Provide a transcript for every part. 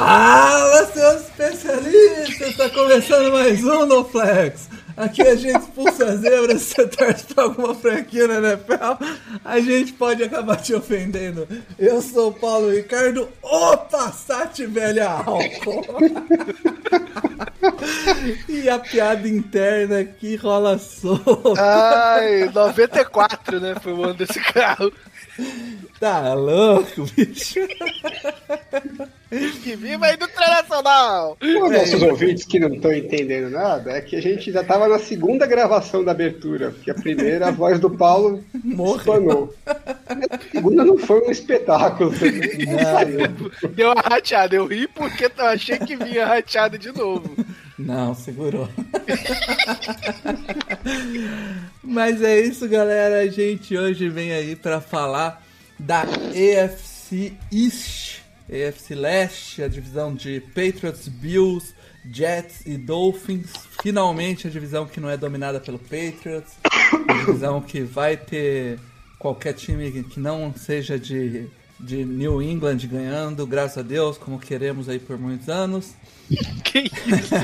Fala, seus especialistas! Está começando mais um No Flex. Aqui a gente expulsa zebras, se você torce pra alguma franquia na NFL, a gente pode acabar te ofendendo. Eu sou o Paulo Ricardo, o Passat velha álcool. e a piada interna aqui rola solta. Ai, 94, né? Foi o ano desse carro. Tá louco, bicho? Que viva aí do Internacional! Os nossos ouvintes que não estão entendendo nada é que a gente já estava na segunda gravação da abertura, porque a primeira, a voz do Paulo Morreu. espanou. A segunda não foi um espetáculo. Não. Deu uma rateada. Eu ri porque eu achei que vinha rateada de novo. Não, segurou. Mas é isso, galera. A gente hoje vem aí para falar da EFC East, EFC Leste, a divisão de Patriots, Bills, Jets e Dolphins. Finalmente a divisão que não é dominada pelo Patriots, a divisão que vai ter qualquer time que não seja de, de New England ganhando, graças a Deus, como queremos aí por muitos anos. Que isso?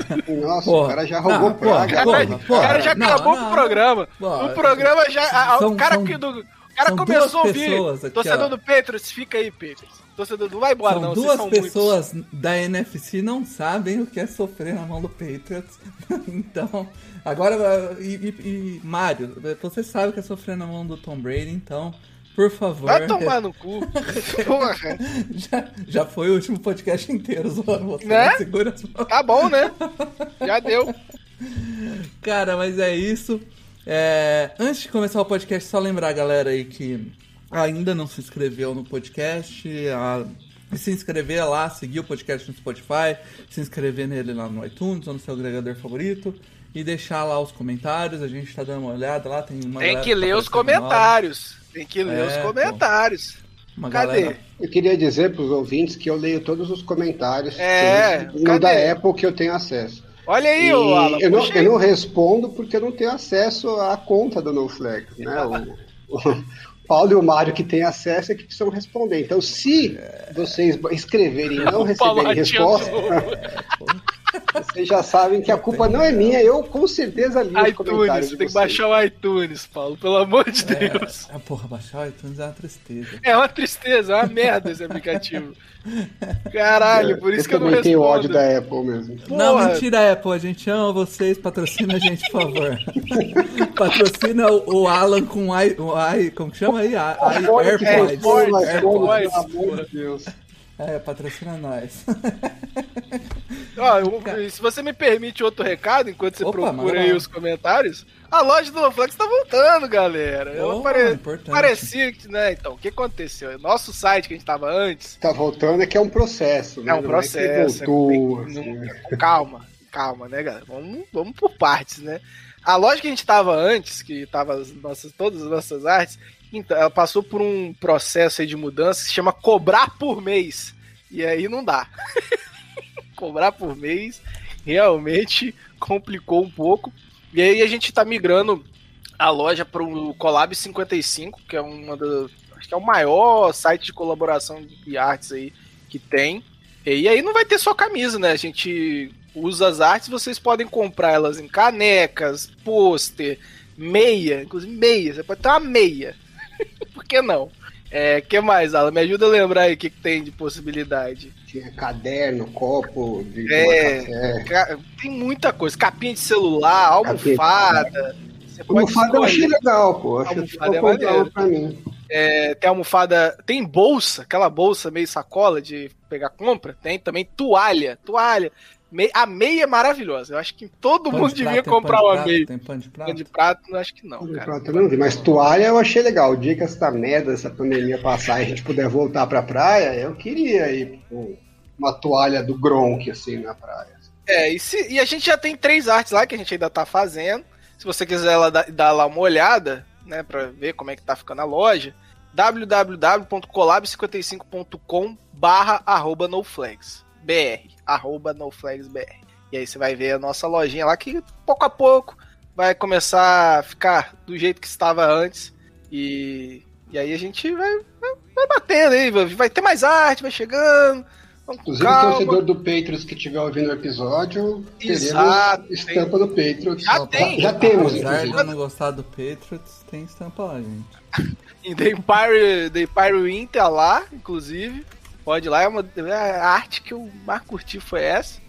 Nossa, Porra. o cara já roubou Não, porra, praga. porra. o cara já não, acabou não. com o programa. Porra. o programa já. São- o cara são- que do. O cara começou a ouvir. aqui, Torcedor ó. do Patriots, fica aí, Patriots. Torcedor do. Não vai embora, São não. vocês duas pessoas da NFC não sabem o que é sofrer na mão do Patriots. então, agora e, e, e Mário, você sabe o que é sofrer na mão do Tom Brady, então, por favor. Vai tomar no cu. Porra. já, já foi o último podcast inteiro zoando você. Né? Segura as mãos. Tá bom, né? Já deu. Cara, mas é isso. É, antes de começar o podcast, só lembrar galera aí que ainda não se inscreveu no podcast, a se inscrever lá, seguir o podcast no Spotify, se inscrever nele lá no iTunes ou no seu agregador favorito e deixar lá os comentários. A gente tá dando uma olhada lá, tem uma Tem que tá ler os aparecendo nova, comentários. Tem que ler É, os pô. comentários. Uma Cadê? galera Eu queria dizer para os ouvintes que eu leio todos os comentários É, no da Apple que eu tenho acesso. Olha aí, E ô Alan. eu, não, eu não respondo porque eu não tenho acesso à conta do NoFlex, né? O, o Paulo e o Mário que têm acesso é que precisam responder. Então, se vocês escreverem e não receberem resposta, vocês já sabem que a culpa não é minha. Eu com certeza li os comentários iTunes, de tem que baixar o iTunes, Paulo, pelo amor de Deus. Ah, porra, baixar o iTunes é uma tristeza. É uma tristeza, é uma merda esse aplicativo. Caralho, por isso que eu não também tenho respondo. ódio da Apple mesmo. Não, Porra. mentira, Apple. A gente ama vocês. Patrocina a gente, por favor. patrocina o, o Alan com o i, o i. Como que chama aí? I, I, AirPods. AirPods, AirPods. AirPods. Pelo amor de Deus. É, patrocina nós. Ó, eu- se você me permite outro recado, enquanto você Opa, procura aí os comentários, a loja do Loflex tá voltando, galera. Oh, pare- importante. parecia que, né? Então, o que aconteceu? Nosso site que a gente tava antes, Tá voltando é que é um processo, né? É um Não processo, que voltou, é- assim. não- calma, calma, né, galera? Vamos, vamos por partes, né? A loja que a gente tava antes, que tava as nossas, todas as nossas artes, então, ela passou por um processo de mudança que se chama cobrar por mês. E aí não dá. cobrar por mês realmente complicou um pouco. E aí a gente tá migrando a loja para o Collab 55, que é uma. Acho que é o maior site de colaboração de artes aí que tem. E aí não vai ter só camisa, né? A gente usa as artes, vocês podem comprar elas em canecas, pôster, meia, inclusive meia. Você pode ter uma meia. Que não? É, que mais, Alan? Me ajuda a lembrar aí o que, que tem de possibilidade. Tinha caderno, copo de É. Ca- Tem muita coisa. Capinha de celular, almofada. Você Almofada eu achei legal, pô. Acho Almofada é uma pra mim. É, tem almofada. Tem bolsa, aquela bolsa meio sacola de pegar compra. Tem também toalha. Toalha. A meia é maravilhosa. Eu acho que todo Pano mundo de devia prato, comprar de uma prato? meia. Tem pano de prato? Pano de prato, eu acho que não, cara. Pronto, eu não vi. Mas toalha eu achei legal. O dia que essa merda, essa pandemia passar e a gente puder voltar pra praia, eu queria ir com uma toalha do Gronk, assim, na praia. É, e, se- e a gente já tem três artes lá que a gente ainda tá fazendo. Se você quiser lá, dar, dar lá uma olhada, né, pra ver como é que tá ficando a loja, www.colab55.com barra arroba noflags, br, arroba noflagsbr. E aí você vai ver a nossa lojinha lá que pouco a pouco vai começar a ficar do jeito que estava antes. E, e aí a gente vai, vai, vai batendo aí, vai, ter mais arte, vai chegando. Inclusive, o calma. torcedor do Patriots que estiver ouvindo o episódio, teremos Exato, estampa do Patriots. Já tem. Já temos, Apesar de inclusive. eu não gostar do Patriots, tem estampa lá, gente. E The Empire, The Empire tá lá, inclusive. Pode ir lá, é uma é a arte que eu mais curti foi essa.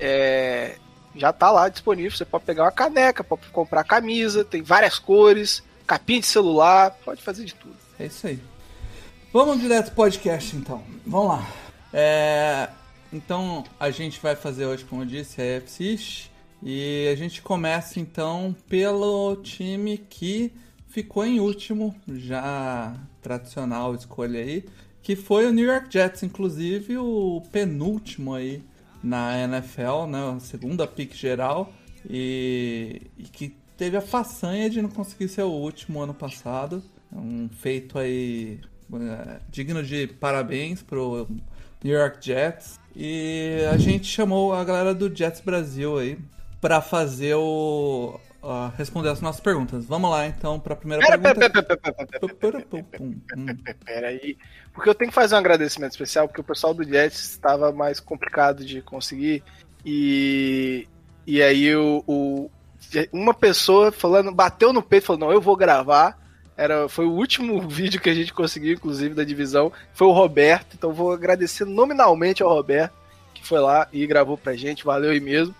É, já tá lá disponível. Você pode pegar uma caneca, pode comprar camisa, tem várias cores, capinha de celular, pode fazer de tudo. É isso aí. Vamos direto pro podcast então. Vamos lá. É, então a gente vai fazer hoje, como eu disse, a East. E a gente começa então pelo time que ficou em último, já tradicional escolha aí, que foi o New York Jets, inclusive o penúltimo aí na NFL, né, a segunda pick geral, e, e que teve a façanha de não conseguir ser o último ano passado. Um feito aí é, digno de parabéns pro New York Jets. E a gente chamou a galera do Jets Brasil aí para fazer o ah, responder as nossas perguntas. Vamos lá então para a primeira Pera, pergunta. pera, pera, pera, pera, aí. Porque eu tenho que fazer um agradecimento especial, porque o pessoal do Jets estava mais complicado de conseguir. E, e aí o, o- uma pessoa falando, bateu no peito e falou, não, eu vou gravar. Era, foi o último vídeo que a gente conseguiu, inclusive, da divisão. Foi o Roberto. Então vou agradecer nominalmente ao Roberto, que foi lá e gravou pra gente. Valeu aí mesmo.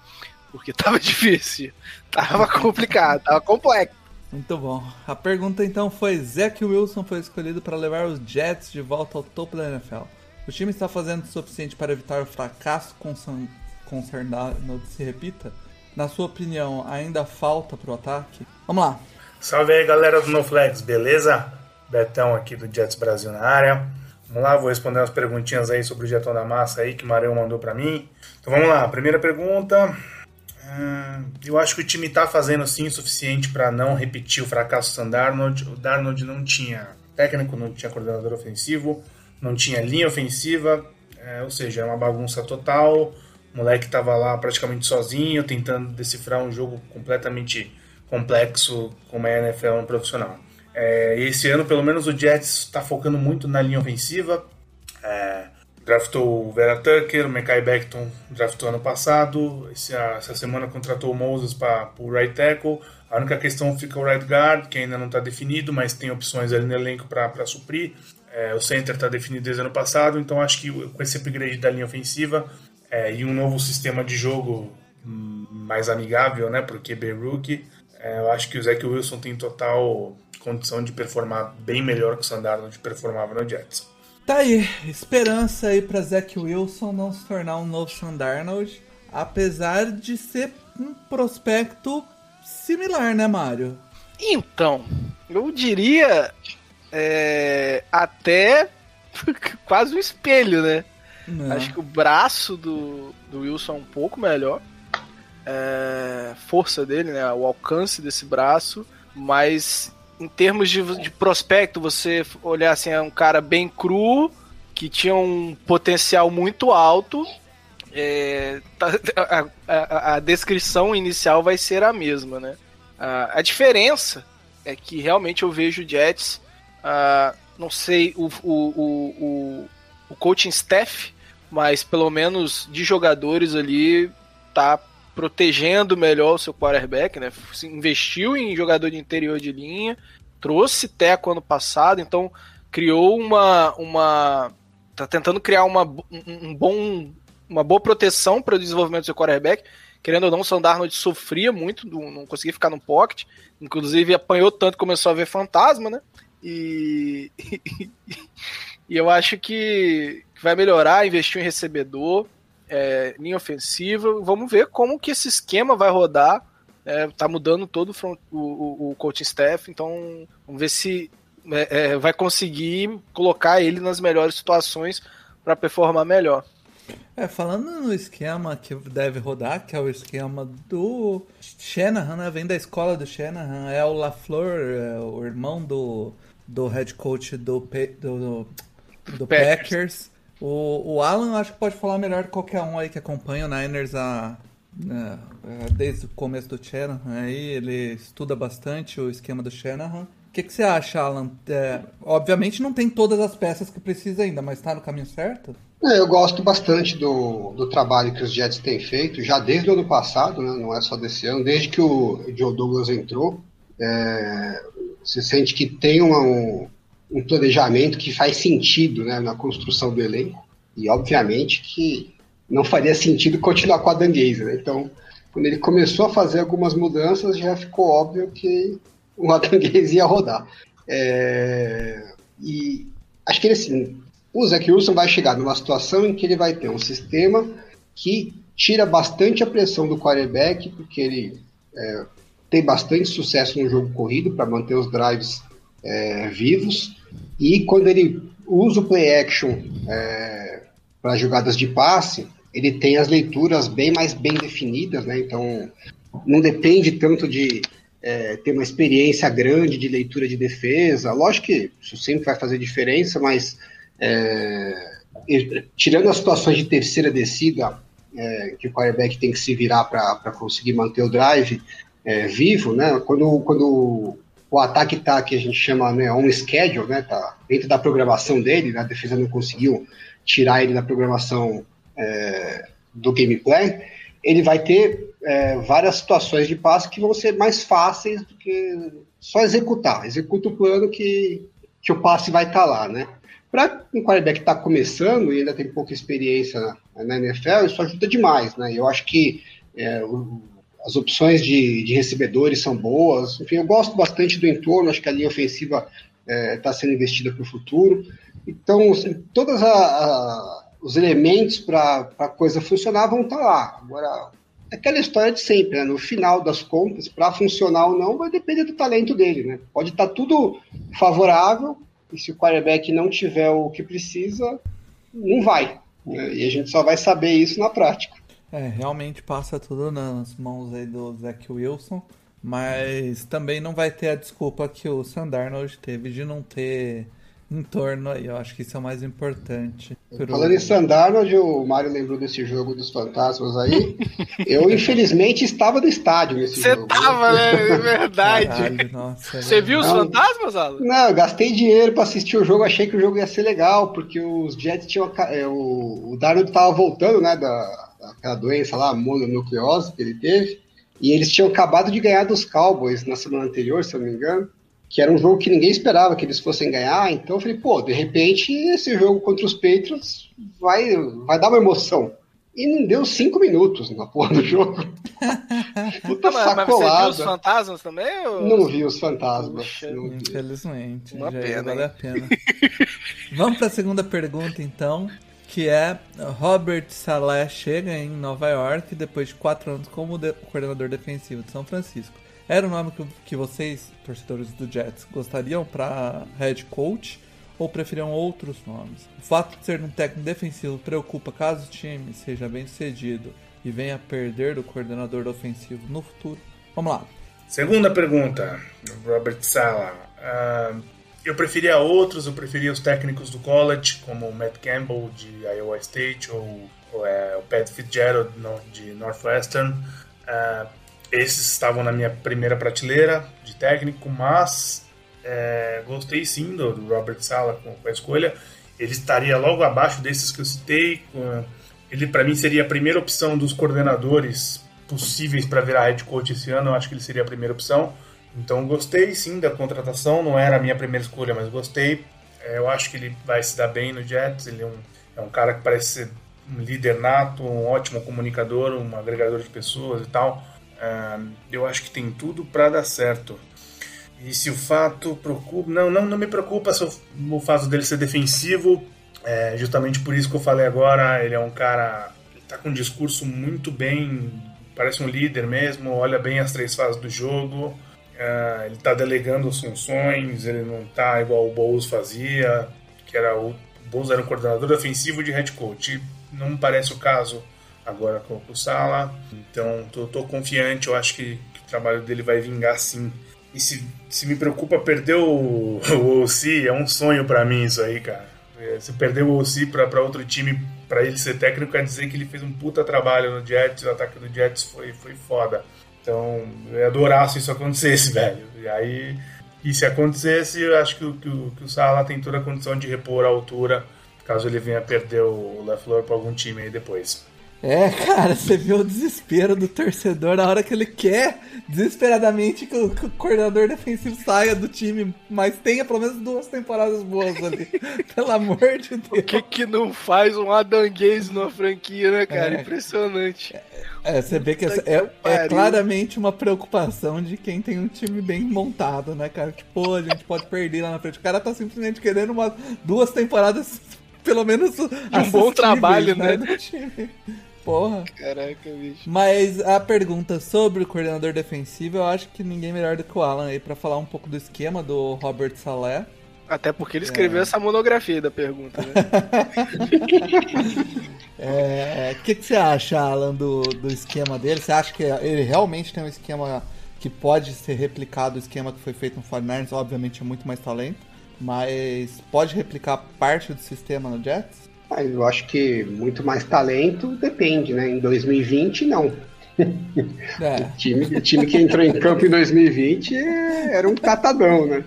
Porque tava difícil. Tava complicado, tava complexo. Muito bom. A pergunta então foi: Zach Wilson foi escolhido para levar os Jets de volta ao topo da NFL. O time está fazendo o suficiente para evitar o fracasso concern- concernado que se repita? Na sua opinião, ainda falta pro ataque? Vamos lá. Salve aí galera do NoFlex, beleza? Betão aqui do Jets Brasil na área. Vamos lá, vou responder umas perguntinhas aí sobre o Jetão da Massa aí que o Mareu mandou pra mim. Então vamos lá, primeira pergunta. Hum, eu acho que o time tá fazendo sim o suficiente para não repetir o fracasso do Darnold. O Darnold não tinha técnico, não tinha coordenador ofensivo, não tinha linha ofensiva, é, ou seja, é uma bagunça total. O moleque tava lá praticamente sozinho, tentando decifrar um jogo completamente complexo como é a NFL no profissional. É, esse ano, pelo menos, o Jets está focando muito na linha ofensiva. É, draftou o Vera Tucker, o Mekai Beckton draftou ano passado. Esse, essa semana contratou o Moses para o right tackle. A única questão fica o right guard, que ainda não está definido, mas tem opções ali no elenco para suprir. É, o center está definido desde ano passado, então acho que com esse upgrade da linha ofensiva é, e um novo sistema de jogo mais amigável né, para o QB Rookie, é, eu acho que o Zach Wilson tem total condição de performar bem melhor que o Sandarnold performava no Jets. Tá aí, esperança aí pra Zach Wilson não se tornar um novo Sandarnold, apesar de ser um prospecto similar, né, Mário? Então, eu diria é, até quase um espelho, né? Não. Acho que o braço do, do Wilson é um pouco melhor. É, força dele, né? O alcance desse braço. Mas em termos de, de prospecto, você olhar assim, é um cara bem cru, que tinha um potencial muito alto. É, tá- a, a- a descrição inicial vai ser a mesma, né? A, a diferença é que realmente eu vejo o Jets, não sei o, o, o, o coaching staff, mas pelo menos de jogadores ali tá protegendo melhor o seu quarterback, né? Investiu em jogador de interior de linha, trouxe Teco ano passado, então criou uma uma tá tentando criar uma, um, bom uma boa proteção para o desenvolvimento do seu quarterback. Querendo ou não, o Sandarnold sofria muito, não conseguia ficar no pocket, inclusive apanhou tanto começou a ver fantasma, né? E, e eu acho que vai melhorar, investiu em recebedor. É, linha ofensiva. Vamos ver como que esse esquema vai rodar. É, tá mudando todo o, front, o, o coaching staff, então vamos ver se é, é vai conseguir colocar ele nas melhores situações para performar melhor. É, falando no esquema que deve rodar, que é o esquema do Shanahan, né? Vem da escola do Shanahan, é o LaFleur, é o irmão do, do head coach do, do, do Packers. Packers. O, o Alan acho que pode falar melhor que qualquer um aí que acompanha o Niners a, né, desde o começo do Shanahan. Aí ele estuda bastante o esquema do Shanahan. O que, que você acha, Alan? É, obviamente não tem todas as peças que precisa ainda, mas está no caminho certo? É, eu gosto bastante do, do trabalho que os Jets têm feito, já desde o ano passado, né, não é só desse ano, desde que o Joe Douglas entrou. É, você sente que tem uma, um, um planejamento que faz sentido né, na construção do elenco. E, obviamente, que não faria sentido continuar com a Dangueza. Né? Então, quando ele começou a fazer algumas mudanças, já ficou óbvio que o Adanguese ia rodar. É, e acho que ele, assim, o Zach Wilson vai chegar numa situação em que ele vai ter um sistema que tira bastante a pressão do quarterback, porque ele é, tem bastante sucesso no jogo corrido para manter os drives é, vivos. E quando ele usa o play action é, para jogadas de passe, ele tem as leituras bem mais bem definidas, né? Então não depende tanto de é, ter uma experiência grande de leitura de defesa. Lógico que isso sempre vai fazer diferença, mas é, tirando as situações de terceira descida, é, que o quarterback tem que se virar para conseguir manter o drive é, vivo, né? Quando, quando o ataque tá que a gente chama né, on schedule, né, tá dentro da programação dele, né, a defesa não conseguiu tirar ele da programação é, do gameplay, ele vai ter é, várias situações de passe que vão ser mais fáceis do que só executar. Executa o plano que, que o passe vai estar tá lá, né? Para um quarterback que está começando e ainda tem pouca experiência na, na NFL, isso ajuda demais, né? Eu acho que é, o, as opções de, de recebedores são boas. Enfim, eu gosto bastante do entorno, acho que a linha ofensiva está é, tá sendo investida para o futuro. Então, assim, todos os elementos para a coisa funcionar vão estar tá lá. Agora, aquela história de sempre, né? no final das contas, para funcionar ou não, vai depender do talento dele. Né? Pode estar tá tudo favorável, e se o quarterback não tiver o que precisa, não vai. Né? E a gente só vai saber isso na prática. É, realmente passa tudo nas mãos aí do Zach Wilson, mas também não vai ter a desculpa que o Sandarnold teve de não ter em torno aí. Eu acho que isso é o mais importante. Pro... Falando em Sandarnold, o Mário lembrou desse jogo dos fantasmas aí. Eu, infelizmente, estava no estádio nesse Cê jogo. Você tava, né? É verdade. Caralho, nossa, Você viu os não, fantasmas, Alan? Não, eu gastei dinheiro para assistir o jogo, achei que o jogo ia ser legal, porque os Jets tinham. É, o, o Darnold tava voltando, né? Da, aquela doença lá, mononucleose que ele teve, e eles tinham acabado de ganhar dos Cowboys na semana anterior, se eu não me engano, que era um jogo que ninguém esperava que eles fossem ganhar, então eu falei, pô, de repente esse jogo contra os Patriots vai, vai dar uma emoção. E não deu cinco minutos na porra do jogo. Puta mas, sacolada. Mas você viu os fantasmas também? Ou... Não vi os fantasmas. Puxa, Infelizmente. Uma pena. Vale a pena. Vamos para a segunda pergunta, então que é Robert Saleh chega em Nova York depois de quatro anos como de coordenador defensivo de São Francisco. Era o nome que, que vocês, torcedores do Jets, gostariam para head coach ou preferiam outros nomes? O fato de ser um técnico defensivo preocupa caso o time seja bem sucedido e venha a perder do coordenador ofensivo no futuro? Vamos lá. Segunda pergunta, Robert Sala. Uh, eu preferia outros, eu preferia os técnicos do college, como o Matt Campbell de Iowa State ou, ou é, o Pat Fitzgerald de Northwestern. Uh, esses estavam na minha primeira prateleira de técnico, mas é, gostei sim do, Robert Sala com, a escolha. Ele estaria logo abaixo desses que eu citei. Ele, para mim, seria a primeira opção dos coordenadores possíveis para virar head coach esse ano. Eu acho que ele seria a primeira opção. Então gostei sim da contratação, não era a minha primeira escolha, mas gostei. É, eu acho que ele vai se dar bem no Jets, ele é um, é um cara que parece ser um líder nato, um ótimo comunicador, um agregador de pessoas e tal. É, eu acho que tem tudo para dar certo. E se o fato preocupa. Não, não, não me preocupa o fato dele ser defensivo. É, justamente por isso que eu falei agora, ele é um cara tá com um discurso muito bem, parece um líder mesmo, olha bem as três fases do jogo. Uh, ele tá delegando funções, ele não tá igual o Bowles fazia, que era o Bowles era o coordenador ofensivo de head coach. Não me parece o caso agora com o Sala. Então, tô, tô confiante, eu acho que, que, o trabalho dele vai vingar sim. E se, se me preocupa perder o, o OC, é um sonho para mim isso aí, cara. É, se perder o OC para outro time, para ele ser técnico, quer dizer que ele fez um puta trabalho no Jets, o ataque do Jets foi, foi foda. Então, eu ia adorar se isso acontecesse, velho. E aí, e se acontecesse, eu acho que, que, que o Salah tem toda a condição de repor a altura, caso ele venha perder o LeFleur para algum time aí depois. É, cara, você viu o desespero do torcedor na hora que ele quer desesperadamente que o, que o, coordenador defensivo saia do time, mas tenha pelo menos duas temporadas boas ali. Pelo amor de Deus. O que que não faz um Adam Gaze numa franquia, né, cara? É. Impressionante. É, você vê que é, é, claramente uma preocupação de quem tem um time bem montado, né, cara? Tipo, a gente pode perder lá na frente. O cara tá simplesmente querendo umas duas temporadas, pelo menos. Um bom trabalho, né? né? Do time. Porra. Caraca, bicho. Mas a pergunta sobre o coordenador defensivo, eu acho que ninguém melhor do que o Alan aí pra falar um pouco do esquema do Robert Saleh. Até porque ele escreveu é. essa monografia da pergunta, né? é, o que, que você acha, Alan, do, do esquema dele? Você acha que ele realmente tem um esquema que pode ser replicado, o esquema que foi feito no 49ers? Obviamente é muito mais talento, mas pode replicar parte do sistema no Jets? Mas eu acho que muito mais talento depende, né? Em 2020, não. É. o, time, o time que entrou em campo em 2020 era um catadão, né?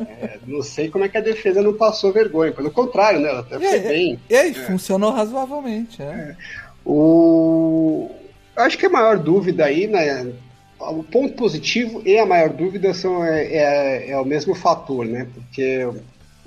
É, não sei como é que a defesa não passou vergonha. Pelo contrário, né? Ela até foi bem. E aí, é. funcionou razoavelmente. É. é. O... Eu acho que a maior dúvida aí, né? O ponto positivo e a maior dúvida são, é, é, é o mesmo fator, né? Porque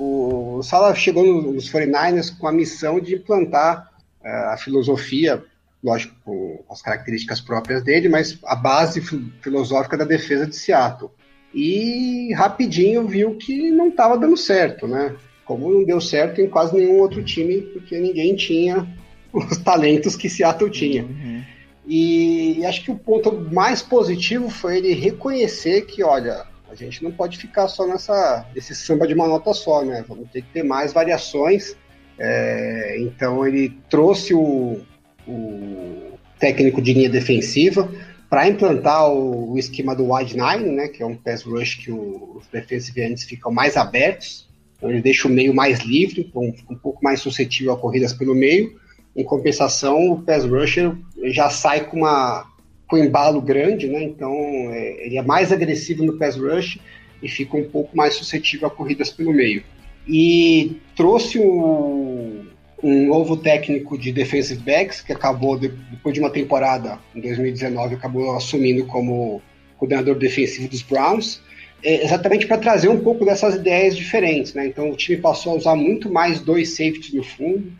o Sala chegou nos 49ers com a missão de implantar uh, a filosofia, lógico, com as características próprias dele, mas a base filosófica da defesa de Seattle. E rapidinho viu que não estava dando certo, né? Como não deu certo em quase nenhum outro time, porque ninguém tinha os talentos que Seattle tinha. Uhum. E, e acho que o ponto mais positivo foi ele reconhecer que, olha, a gente não pode ficar só nessa esse samba de uma nota só, né? Vamos ter que ter mais variações. É, então ele trouxe o, o, técnico de linha defensiva para implantar o, o, esquema do wide nine, né? Que é um pass rush que o, os defensive ends ficam mais abertos. Então ele deixa o meio mais livre, um, um pouco mais suscetível a corridas pelo meio. Em compensação, o pass rusher já sai com uma com embalo grande, né? Então é, ele é mais agressivo no pass rush e fica um pouco mais suscetível a corridas pelo meio. E trouxe um, um novo técnico de defensive backs que acabou depois de uma temporada em 2019 acabou assumindo como coordenador defensivo dos Browns. É, exatamente para trazer um pouco dessas ideias diferentes, né? Então o time passou a usar muito mais dois safeties no fundo,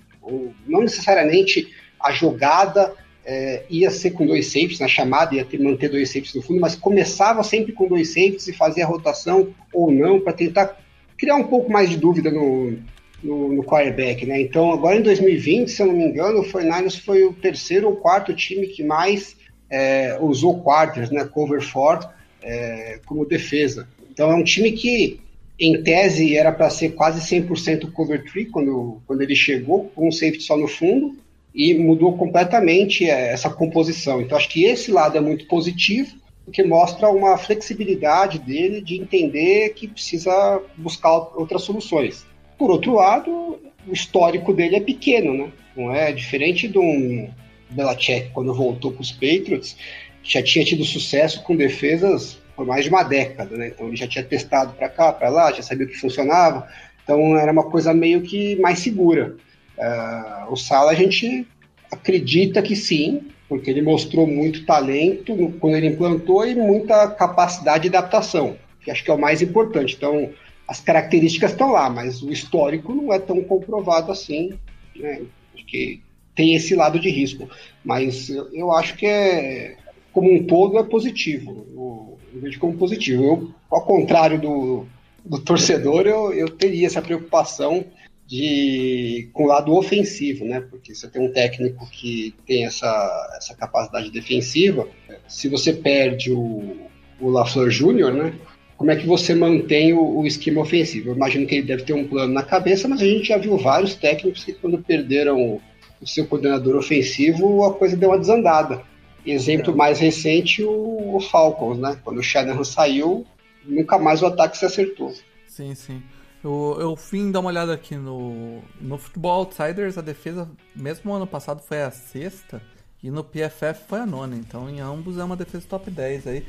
não necessariamente a jogada é, ia ser com dois safeties na chamada, ia ter, manter dois safeties no fundo, mas começava sempre com dois safeties e fazia a rotação ou não para tentar criar um pouco mais de dúvida no, no, no quarterback, né? Então, agora em 2020, se eu não me engano, o 49ers foi o terceiro ou quarto time que mais é, usou quarters, né? Cover four é, como defesa. Então, é um time que, em tese, era para ser quase 100% cover tree quando, quando ele chegou, com um safety só no fundo, e mudou completamente é, essa composição. Então, acho que esse lado é muito positivo, porque mostra uma flexibilidade dele de entender que precisa buscar outras soluções. Por outro lado, o histórico dele é pequeno, né? Não é diferente de um Belichick quando voltou para os Patriots, já tinha tido sucesso com defesas por mais de uma década, né? Então ele já tinha testado para cá, para lá, já sabia que funcionava. Então era uma coisa meio que mais segura. Uh, o Sala a gente acredita que sim, porque ele mostrou muito talento quando ele implantou e muita capacidade de adaptação, que acho que é o mais importante. Então, as características estão lá, mas o histórico não é tão comprovado assim, né? Acho que tem esse lado de risco. Mas eu, eu acho que é, como um todo, é positivo. Eu, eu vejo como positivo. Eu, ao contrário do, do torcedor, eu, eu teria essa preocupação de com o lado ofensivo, né? Porque você tem um técnico que tem essa, essa capacidade defensiva. Se você perde o, o LaFleur Júnior, né? Como é que você mantém o, o, esquema ofensivo? Eu imagino que ele deve ter um plano na cabeça, mas a gente já viu vários técnicos que quando perderam o seu coordenador ofensivo, a coisa deu uma desandada. Exemplo é. mais recente, o, o Falcons, né? Quando o Shanahan saiu, nunca mais o ataque se acertou. Sim, sim. Eu, eu fim dar uma olhada aqui no, no Futebol Outsiders, a defesa, mesmo ano passado, foi a sexta, e no PFF foi a nona. Então, em ambos é uma defesa top 10 aí.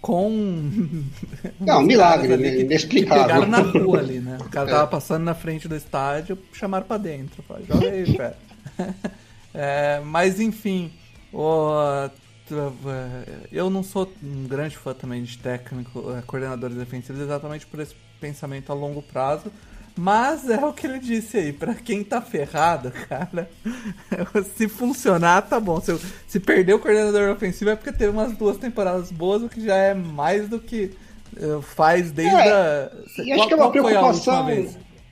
Com. Não, milagre, né? Que, inexplicável. Que pegaram na rua ali, né? O cara é. tava passando na frente do estádio, chamaram pra dentro. Falaram, joga aí, velho. é, mas, enfim. O, eu não sou um grande fã também de técnico, é, coordenadores defensivos, exatamente por esse pensamento a longo prazo. Mas é o que ele disse aí, para quem tá ferrado, cara, se funcionar, tá bom. Se, se perder o coordenador ofensivo é porque teve umas duas temporadas boas, o que já é mais do que uh, faz desde é, a. E acho que é uma preocupação.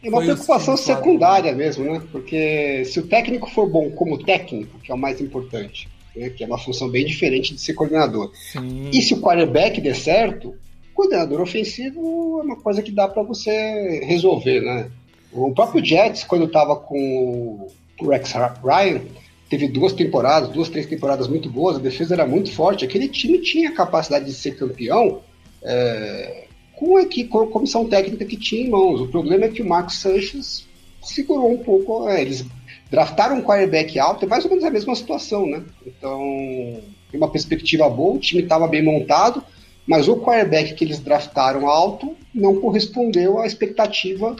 É uma foi preocupação secundária mesmo, né? Porque se o técnico for bom como técnico, que é o mais importante, né? que é uma função bem diferente de ser coordenador. Sim. E se o quarterback der certo, coordenador ofensivo é uma coisa que dá para você resolver, né? O próprio Jets, quando estava com o Rex Ryan, teve duas temporadas, duas, três temporadas muito boas, a defesa era muito forte, aquele time tinha capacidade de ser campeão é, com, a, com a comissão técnica que tinha em mãos. O problema é que o Marcos Sanches segurou um pouco, é, eles draftaram um quarterback alto, é mais ou menos a mesma situação, né? Então, tem uma perspectiva boa, o time estava bem montado, mas o quarterback que eles draftaram alto não correspondeu à expectativa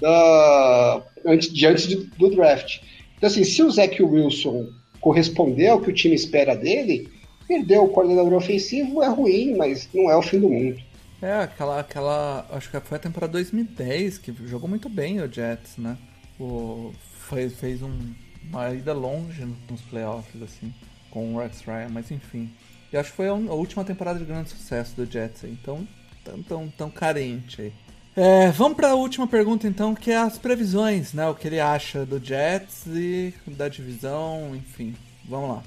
da, antes, de antes do draft. Então, assim, se o Zach Wilson corresponder ao que o time espera dele, perder o coordenador ofensivo é ruim, mas não é o fim do mundo. É, aquela, aquela. Acho que foi a temporada 2010, que jogou muito bem o Jets, né? O, fez, fez um, uma ida longe nos playoffs, assim, com o Rex Ryan, mas enfim. E acho que foi a, última temporada de grande sucesso do Jets. Então, tão, tão, tão carente aí. É, vamos para a última pergunta então, que é as previsões, né? O que ele acha do Jets e da divisão, enfim. Vamos lá.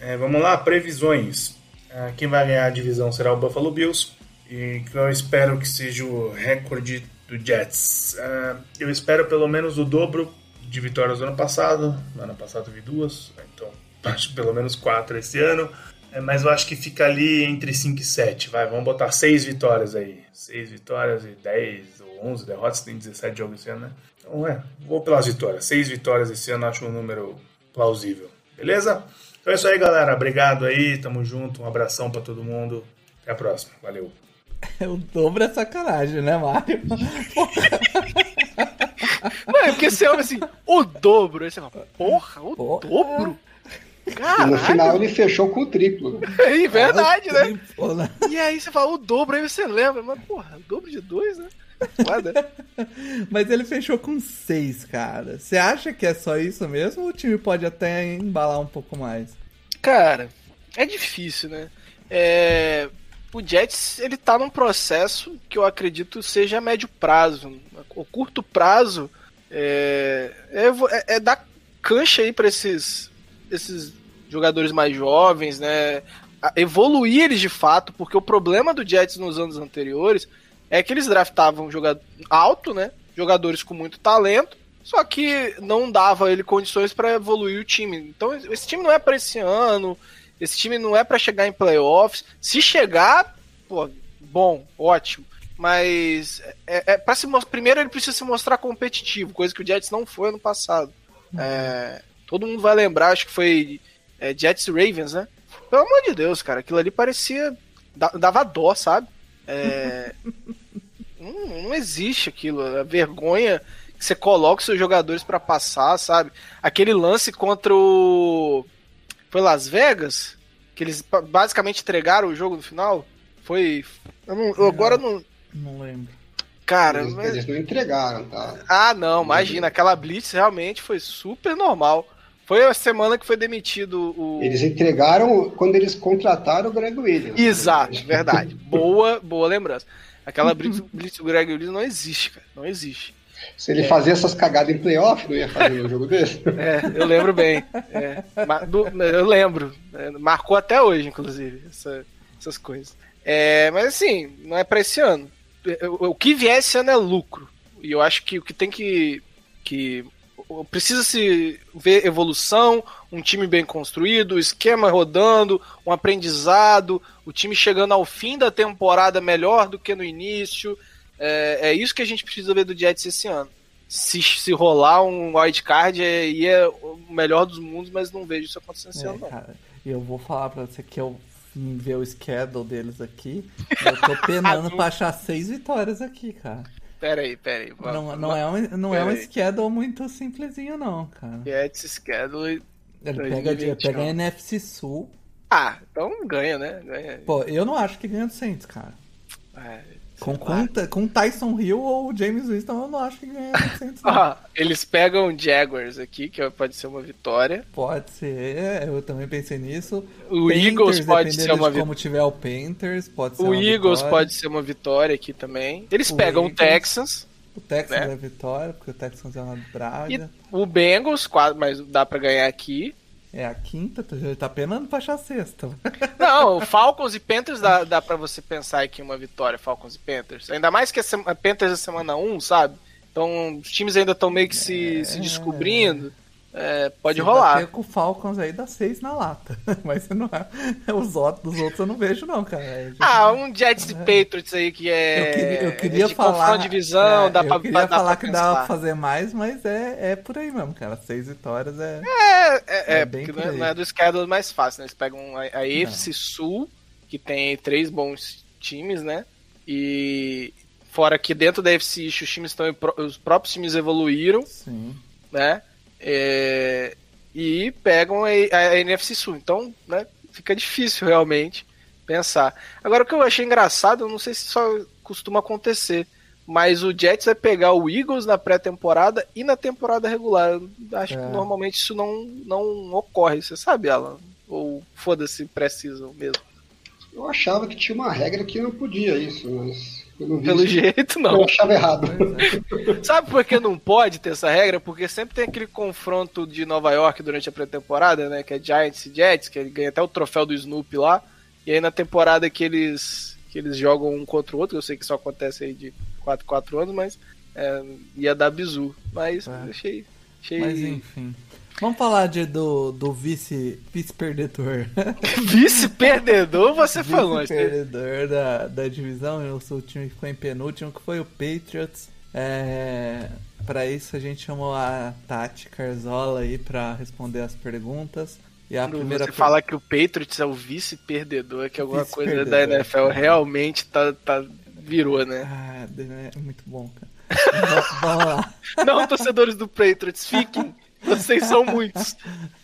É, vamos lá, previsões. É, quem vai ganhar a divisão será o Buffalo Bills. E eu espero que seja o recorde do Jets. É, eu espero pelo menos o dobro de vitórias do ano passado. No ano passado vi duas, então acho pelo menos quatro esse ano. É, mas eu acho que fica ali entre 5 e 7. Vai, vamos botar 6 vitórias aí. 6 vitórias e 10 ou 11 derrotas, tem 17 jogos esse ano, né? Então, é, vou pelas vitórias. 6 vitórias esse ano, acho um número plausível. Beleza? Então é isso aí, galera. Obrigado aí, tamo junto. Um abração para todo mundo. Até a próxima. Valeu. O dobro é sacanagem, né, Mário? Mano, porque você olha assim, o dobro. Aí você fala, porra, o porra. dobro? Caralho. E no final ele fechou com o triplo. É verdade, ah, né? Triplo, né? E aí você fala o dobro, aí você lembra. Mas, porra, o dobro de dois, né? Mas ele fechou com seis, cara. Você acha que é só isso mesmo ou o time pode até embalar um pouco mais? Cara, é difícil, né? É... O Jets, ele tá num processo que eu acredito seja a médio prazo. O curto prazo é, é, é, é dar cancha aí pra esses esses jogadores mais jovens, né? Evoluir eles de fato, porque o problema do Jets nos anos anteriores é que eles draftavam jogador alto, né? Jogadores com muito talento, só que não dava ele condições para evoluir o time. Então esse time não é para esse ano, esse time não é para chegar em playoffs. Se chegar, pô, bom, ótimo. Mas é, é para se primeiro ele precisa se mostrar competitivo, coisa que o Jets não foi ano passado. É, Todo mundo vai lembrar, acho que foi é, Jets Ravens, né? Pelo amor de Deus, cara, aquilo ali parecia. dava dó, sabe? É, não, não, existe aquilo. A vergonha que você coloca os seus jogadores para passar, sabe? Aquele lance contra o. Foi Las Vegas? Que eles basicamente entregaram o jogo no final? Foi. Eu, não, eu agora não. Não lembro. Cara, eles, mas... eles não entregaram, tá? Ah, não, imagina, aquela blitz realmente foi super normal. Foi a semana que foi demitido o. Eles entregaram quando eles contrataram o Greg Williams. Exato, verdade. boa, boa lembrança. Aquela blitz, blitz do Greg Williams não existe, cara. Não existe. Se ele é. fazia essas cagadas em playoff, não ia fazer um jogo desse? É, eu lembro bem. É, eu lembro. É, marcou até hoje, inclusive, essa, essas coisas. É, mas assim, não é para esse ano. O que vier esse ano é lucro. E eu acho que o que tem que. que precisa se ver evolução, um time bem construído, o esquema rodando, um aprendizado, o time chegando ao fim da temporada melhor do que no início. É, é isso que a gente precisa ver do Jets esse ano. Se, se rolar um wildcard, é, é o melhor dos mundos, mas não vejo isso acontecendo esse é, ano, não. Cara, eu vou falar pra você que eu ver o schedule deles aqui. Eu tô penando pra achar seis vitórias aqui, cara. Pera aí, pera aí. Não, não é um, não é um schedule muito simplesinho, não, cara. Jets schedule. Ele pega, pega NFC Sul. Ah, então ganha, né? Ganha. Pô, eu não acho que ganha do Saints, cara. É, com, com, com Tyson Hill ou James Winston, eu não acho que ganha ah, Eles pegam Jaguars aqui, que pode ser uma vitória. Pode ser, eu também pensei nisso. O Panthers, Eagles pode ser uma vitória. como tiver o Panthers, pode ser O Eagles vitória. pode ser uma vitória aqui também. Eles o pegam Eagles, o Texans. O Texans né? é vitória, porque o Texans é uma Braga. E o Bengals, mas dá para ganhar aqui. É a quinta, já tá penando pra achar a sexta. Não, Falcons e Panthers dá, dá pra você pensar aqui uma vitória, Falcons e Panthers. Ainda mais que a, Panthers é semana 1, sabe? Então os times ainda estão meio que se, é... se descobrindo. É, pode Você rolar. com o Falcons aí dá seis na lata. Mas não é. Os outros, dos outros eu não vejo, não, cara. É, ah, um Jets e Patriots aí que é. Eu queria, eu queria de falar. divisão, é, dá eu pra, queria dá falar que dá pra fazer mais, mas é, é por aí mesmo, cara. Seis vitórias é. É, é, é porque não é, não é, do schedule mais fácil, né? Eles pegam a, a EFC Sul, que tem três bons times, né? E. Fora que dentro da FC os times estão. Os próprios times evoluíram. Sim. Né? É, e pegam a, a, NFC Sul. Então, né, fica difícil realmente pensar. Agora, o que eu achei engraçado, eu não sei se só costuma acontecer, mas o Jets vai pegar o Eagles na pré-temporada e na temporada regular. Eu acho é. que normalmente isso não, não ocorre, você sabe, Alan? Ou foda-se, precisam mesmo. Eu achava que tinha uma regra que não podia isso, mas pelo jeito, não. Eu achava errado. É. Sabe por que não pode ter essa regra? Porque sempre tem aquele confronto de Nova York durante a pré-temporada, né? Que é Giants e Jets, que ele ganha até o troféu do Snoopy lá. E aí na temporada que eles, que eles jogam um contra o outro, eu sei que isso acontece aí de 4 4 anos, mas é, ia dar bizu. Mas é. achei, achei. Mas enfim. Vamos falar de, do, do vice, vice-perdedor. vice-perdedor, você vice falou. Vice-perdedor da, da divisão. Eu sou o time que ficou em penúltimo, que foi o Patriots. É, para isso a gente chamou a Tati Carzola aí para responder as perguntas. E a Quando primeira você fala que o Patriots é o vice-perdedor, é que alguma vice coisa da NFL realmente tá, tá, virou, né? Ah, é muito bom, cara. Vamos lá. Não, torcedores do Patriots, fiquem. Vocês são muitos.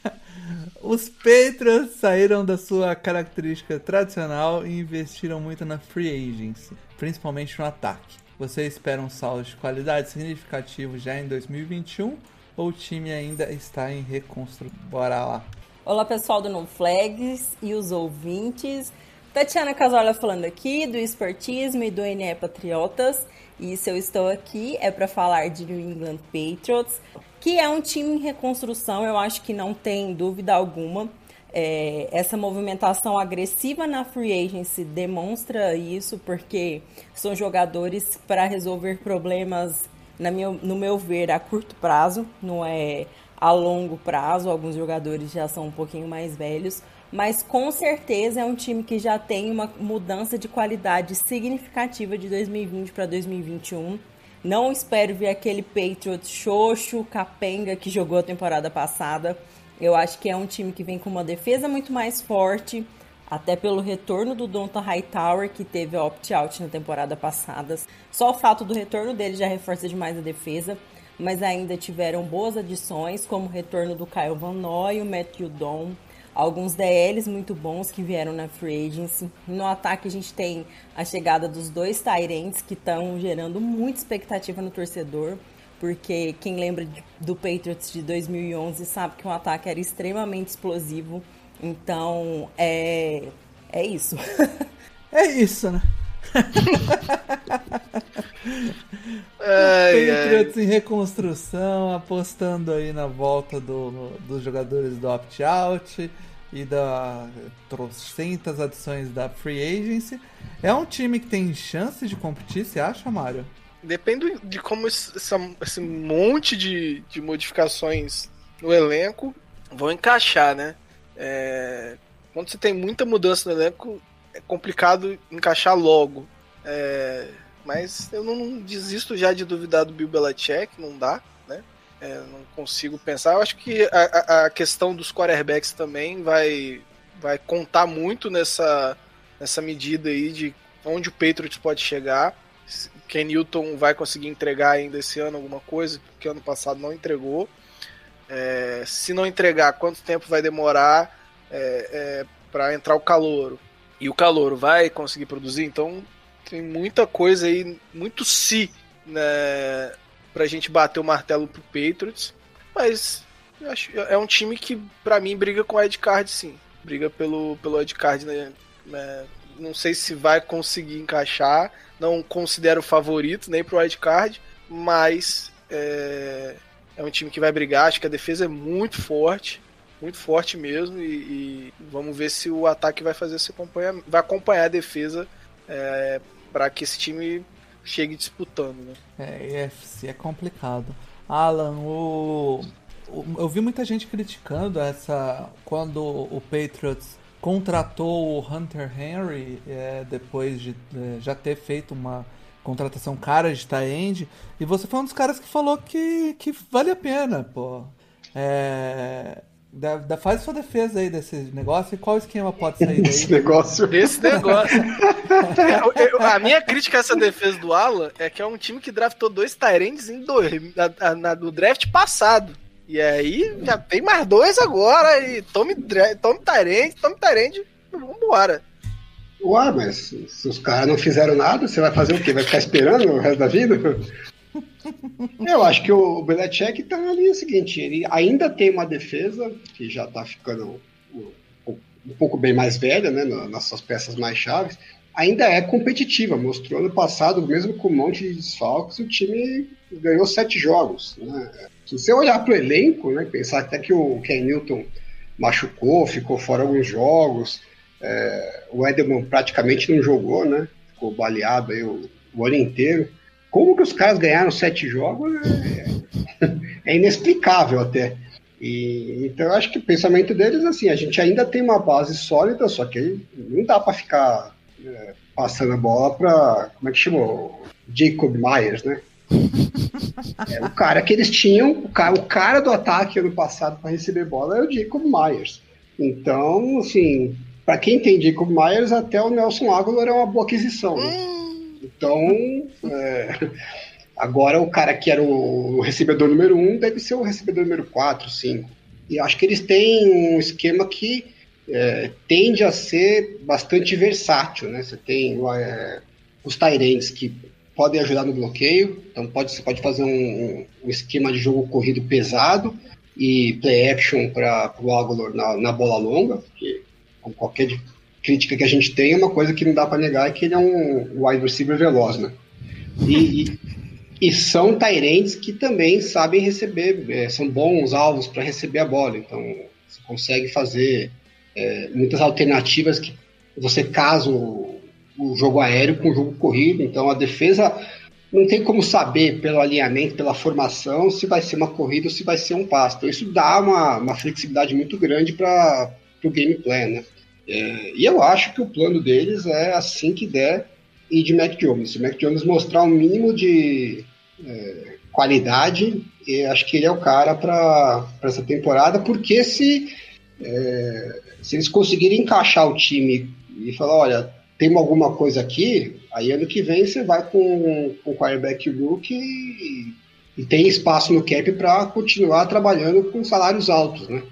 Os Patriots saíram da sua característica tradicional e investiram muito na free agency, principalmente no ataque. Você espera um saldo de qualidade significativo já em 2021 ou o time ainda está em reconstrução? Bora lá. Olá pessoal do No Flags e os ouvintes. Tatiana Casola falando aqui do Esportismo e do NE Patriotas. E se eu estou aqui é para falar de New England Patriots, que é um time em reconstrução, eu acho que não tem dúvida alguma. É, essa movimentação agressiva na free agency demonstra isso, porque são jogadores para resolver problemas, na no meu ver, a curto prazo, não é a longo prazo. Alguns jogadores já são um pouquinho mais velhos, mas com certeza é um time que já tem uma mudança de qualidade significativa de 2020 para 2021. Não espero ver aquele Patriots xoxo, capenga que jogou a temporada passada. Eu acho que é um time que vem com uma defesa muito mais forte, até pelo retorno do Donta Hightower, que teve opt-out na temporada passada. Só o fato do retorno dele já reforça demais a defesa, mas ainda tiveram boas adições, como o retorno do Kyle Van Noy, o Matthew Don, alguns DLs muito bons que vieram na free agency. No ataque a gente tem a chegada dos dois Tyrants que estão gerando muita expectativa no torcedor, porque quem lembra do Patriots de 2011 sabe que o ataque era extremamente explosivo. Então, é é isso. é isso, né? ai, Patriots ai. em reconstrução, apostando aí na volta do, dos jogadores do opt-out e da trocentas adições da Free Agency. É um time que tem chance de competir, você acha, Mário? Depende de como essa, esse monte de, de modificações no elenco vão encaixar, né? É, quando você tem muita mudança no elenco, é complicado encaixar logo. É, mas eu não desisto já de duvidar do Bill Belichick, não dá? É, não consigo pensar. Eu acho que a, a, questão dos quarterbacks também vai, vai contar muito nessa, nessa medida aí de onde o Patriots pode chegar. Ken Newton vai conseguir entregar ainda esse ano alguma coisa, porque ano passado não entregou. É, se não entregar, quanto tempo vai demorar é, é, para entrar o calouro? E o calouro vai conseguir produzir? Então tem muita coisa aí, muito si, né, pra gente bater o martelo pro Patriots. Mas acho, é um time que, para mim, briga com o Ed Card, sim. Briga pelo, pelo Ed Card, né? né? Não sei se vai conseguir encaixar. Não considero favorito nem pro Ed Card, mas é, é um time que vai brigar. Acho que a defesa é muito forte muito forte mesmo e, e, vamos ver se o ataque vai fazer esse acompanhamento, vai acompanhar a defesa é, para que esse time chegue disputando, né? É, EFC é complicado. Alan, o, o, eu vi muita gente criticando essa quando o Patriots contratou o Hunter Henry é, depois de é, já ter feito uma contratação cara de tie-end e você foi um dos caras que falou que, que vale a pena, pô. É, da, da, faz sua defesa aí desse negócio e qual esquema pode sair daí? Esse negócio. Desse negócio. eu, eu, a minha crítica a essa defesa do Alan é que é um time que draftou dois Tyrants em dois, na, na, no draft passado. E aí já tem mais dois agora. E tome, tome Tyrant, tome Tyrant, vambora. Ué, mas se os caras não fizeram nada, você vai fazer o quê? Vai ficar esperando o resto da vida? Eu acho que o Belichick tá ali o seguinte, ele ainda tem uma defesa que já tá ficando um, um pouco bem mais velha, né, nas suas peças mais chaves, ainda é competitiva. Mostrou ano passado, mesmo com um monte de desfalques, o time ganhou sete jogos. Né? Se você olhar para o elenco, né, pensar até que o Ken Newton machucou, ficou fora alguns jogos, é, o Edelman praticamente não jogou, né? Ficou baleado aí o, o ano inteiro. Como que os caras ganharam sete jogos é, é inexplicável até. E, então eu acho que o pensamento deles assim, a gente ainda tem uma base sólida, só que não dá para ficar é, passando a bola para como é que chamou? Jacob Myers, né? É, o cara que eles tinham, o cara, o cara do ataque ano passado para receber bola é o Jacob Myers. Então, assim, para quem tem Jacob Myers, até o Nelson Aguilar é uma boa aquisição. Né? Então, é, agora o cara que era o recebedor número um deve ser o recebedor número 4, 5. E acho que eles têm um esquema que é, tende a ser bastante versátil, né? Você tem é, os Tyrants que podem ajudar no bloqueio, então pode, você pode fazer um, um esquema de jogo corrido pesado e play action para o Aguilar na, na bola longa, porque com qualquer crítica que a gente tem, uma coisa que não dá para negar é que ele é um wide receiver veloz, né? E, e, e são Tyrants que também sabem receber, é, são bons alvos para receber a bola, então você consegue fazer é, muitas alternativas que você casa o, o jogo aéreo com o jogo corrido, então a defesa não tem como saber pelo alinhamento, pela formação, se vai ser uma corrida ou se vai ser um passo. Então isso dá uma, uma flexibilidade muito grande para o gameplay, né? É, e eu acho que o plano deles é assim que der e de Mac Jones. Se o Mac Jones mostrar um mínimo de é, qualidade, acho que ele é o cara para essa temporada, porque se, é, se eles conseguirem encaixar o time e falar, olha, tem alguma coisa aqui, aí ano que vem você vai com, com o quarterback look e, e tem espaço no cap para continuar trabalhando com salários altos, né?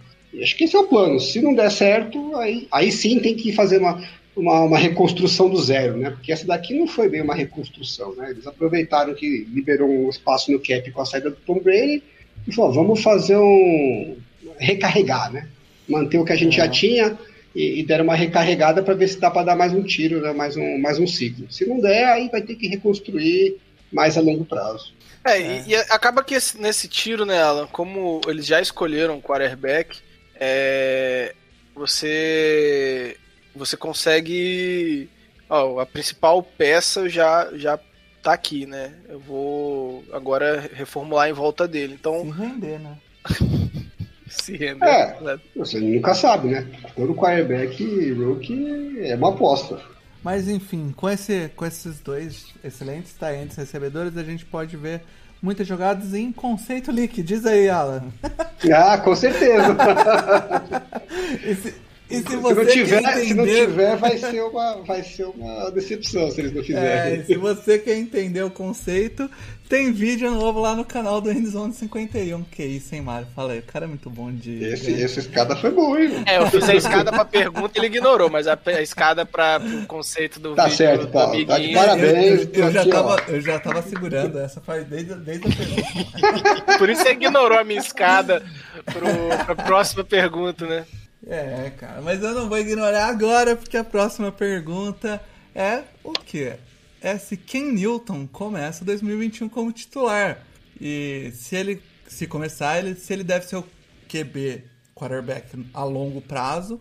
Acho que esse é o plano. Se não der certo, aí, aí sim tem que fazer uma, uma, uma, reconstrução do zero, né? Porque essa daqui não foi bem uma reconstrução, né? Eles aproveitaram que liberou um espaço no cap com a saída do Tom Brady e falou, vamos fazer um... recarregar, né? Manter o que a gente é. já tinha, e, e deram uma recarregada para ver se dá para dar mais um tiro, né? mais, um, mais um ciclo. Se não der, aí vai ter que reconstruir mais a longo prazo. É, é. E, e, acaba que esse, nesse tiro, né, Alan, como eles já escolheram o quarterback, é, você você consegue ó, a principal peça já já tá aqui, né? Eu vou agora reformular em volta dele. Então se render, né? se render. É, né? você nunca sabe, né? Todo quarterback rookie é uma aposta. Mas enfim, com, esse, com esses dois excelentes talentos recebedores, a gente pode ver muitas jogadas em conceito leak. Diz aí, Alan. Ah, com certeza. Esse, e se, você se, não tiver, entender... se não tiver, vai ser, uma, vai ser uma decepção se eles não fizerem. É, se você quer entender o conceito, tem vídeo novo lá no canal do Endzone 51. Que isso, hein, Mário? Fala aí, o cara é muito bom de. Esse, essa escada foi boa, hein? É, eu fiz a escada pra pergunta e ele ignorou, mas a, a escada pra, pro conceito do tá vídeo certo, do Paulo, Tá de parabéns. Eu, eu, eu já tava, eu já tava segurando essa faz desde, desde a pergunta. Por isso você ignorou a minha escada pro, pra próxima pergunta, né? É, cara, mas eu não vou ignorar agora, porque a próxima pergunta é o quê? É se Ken Newton começa 2021 como titular. E se ele se começar, ele, se ele deve ser o QB quarterback a longo prazo,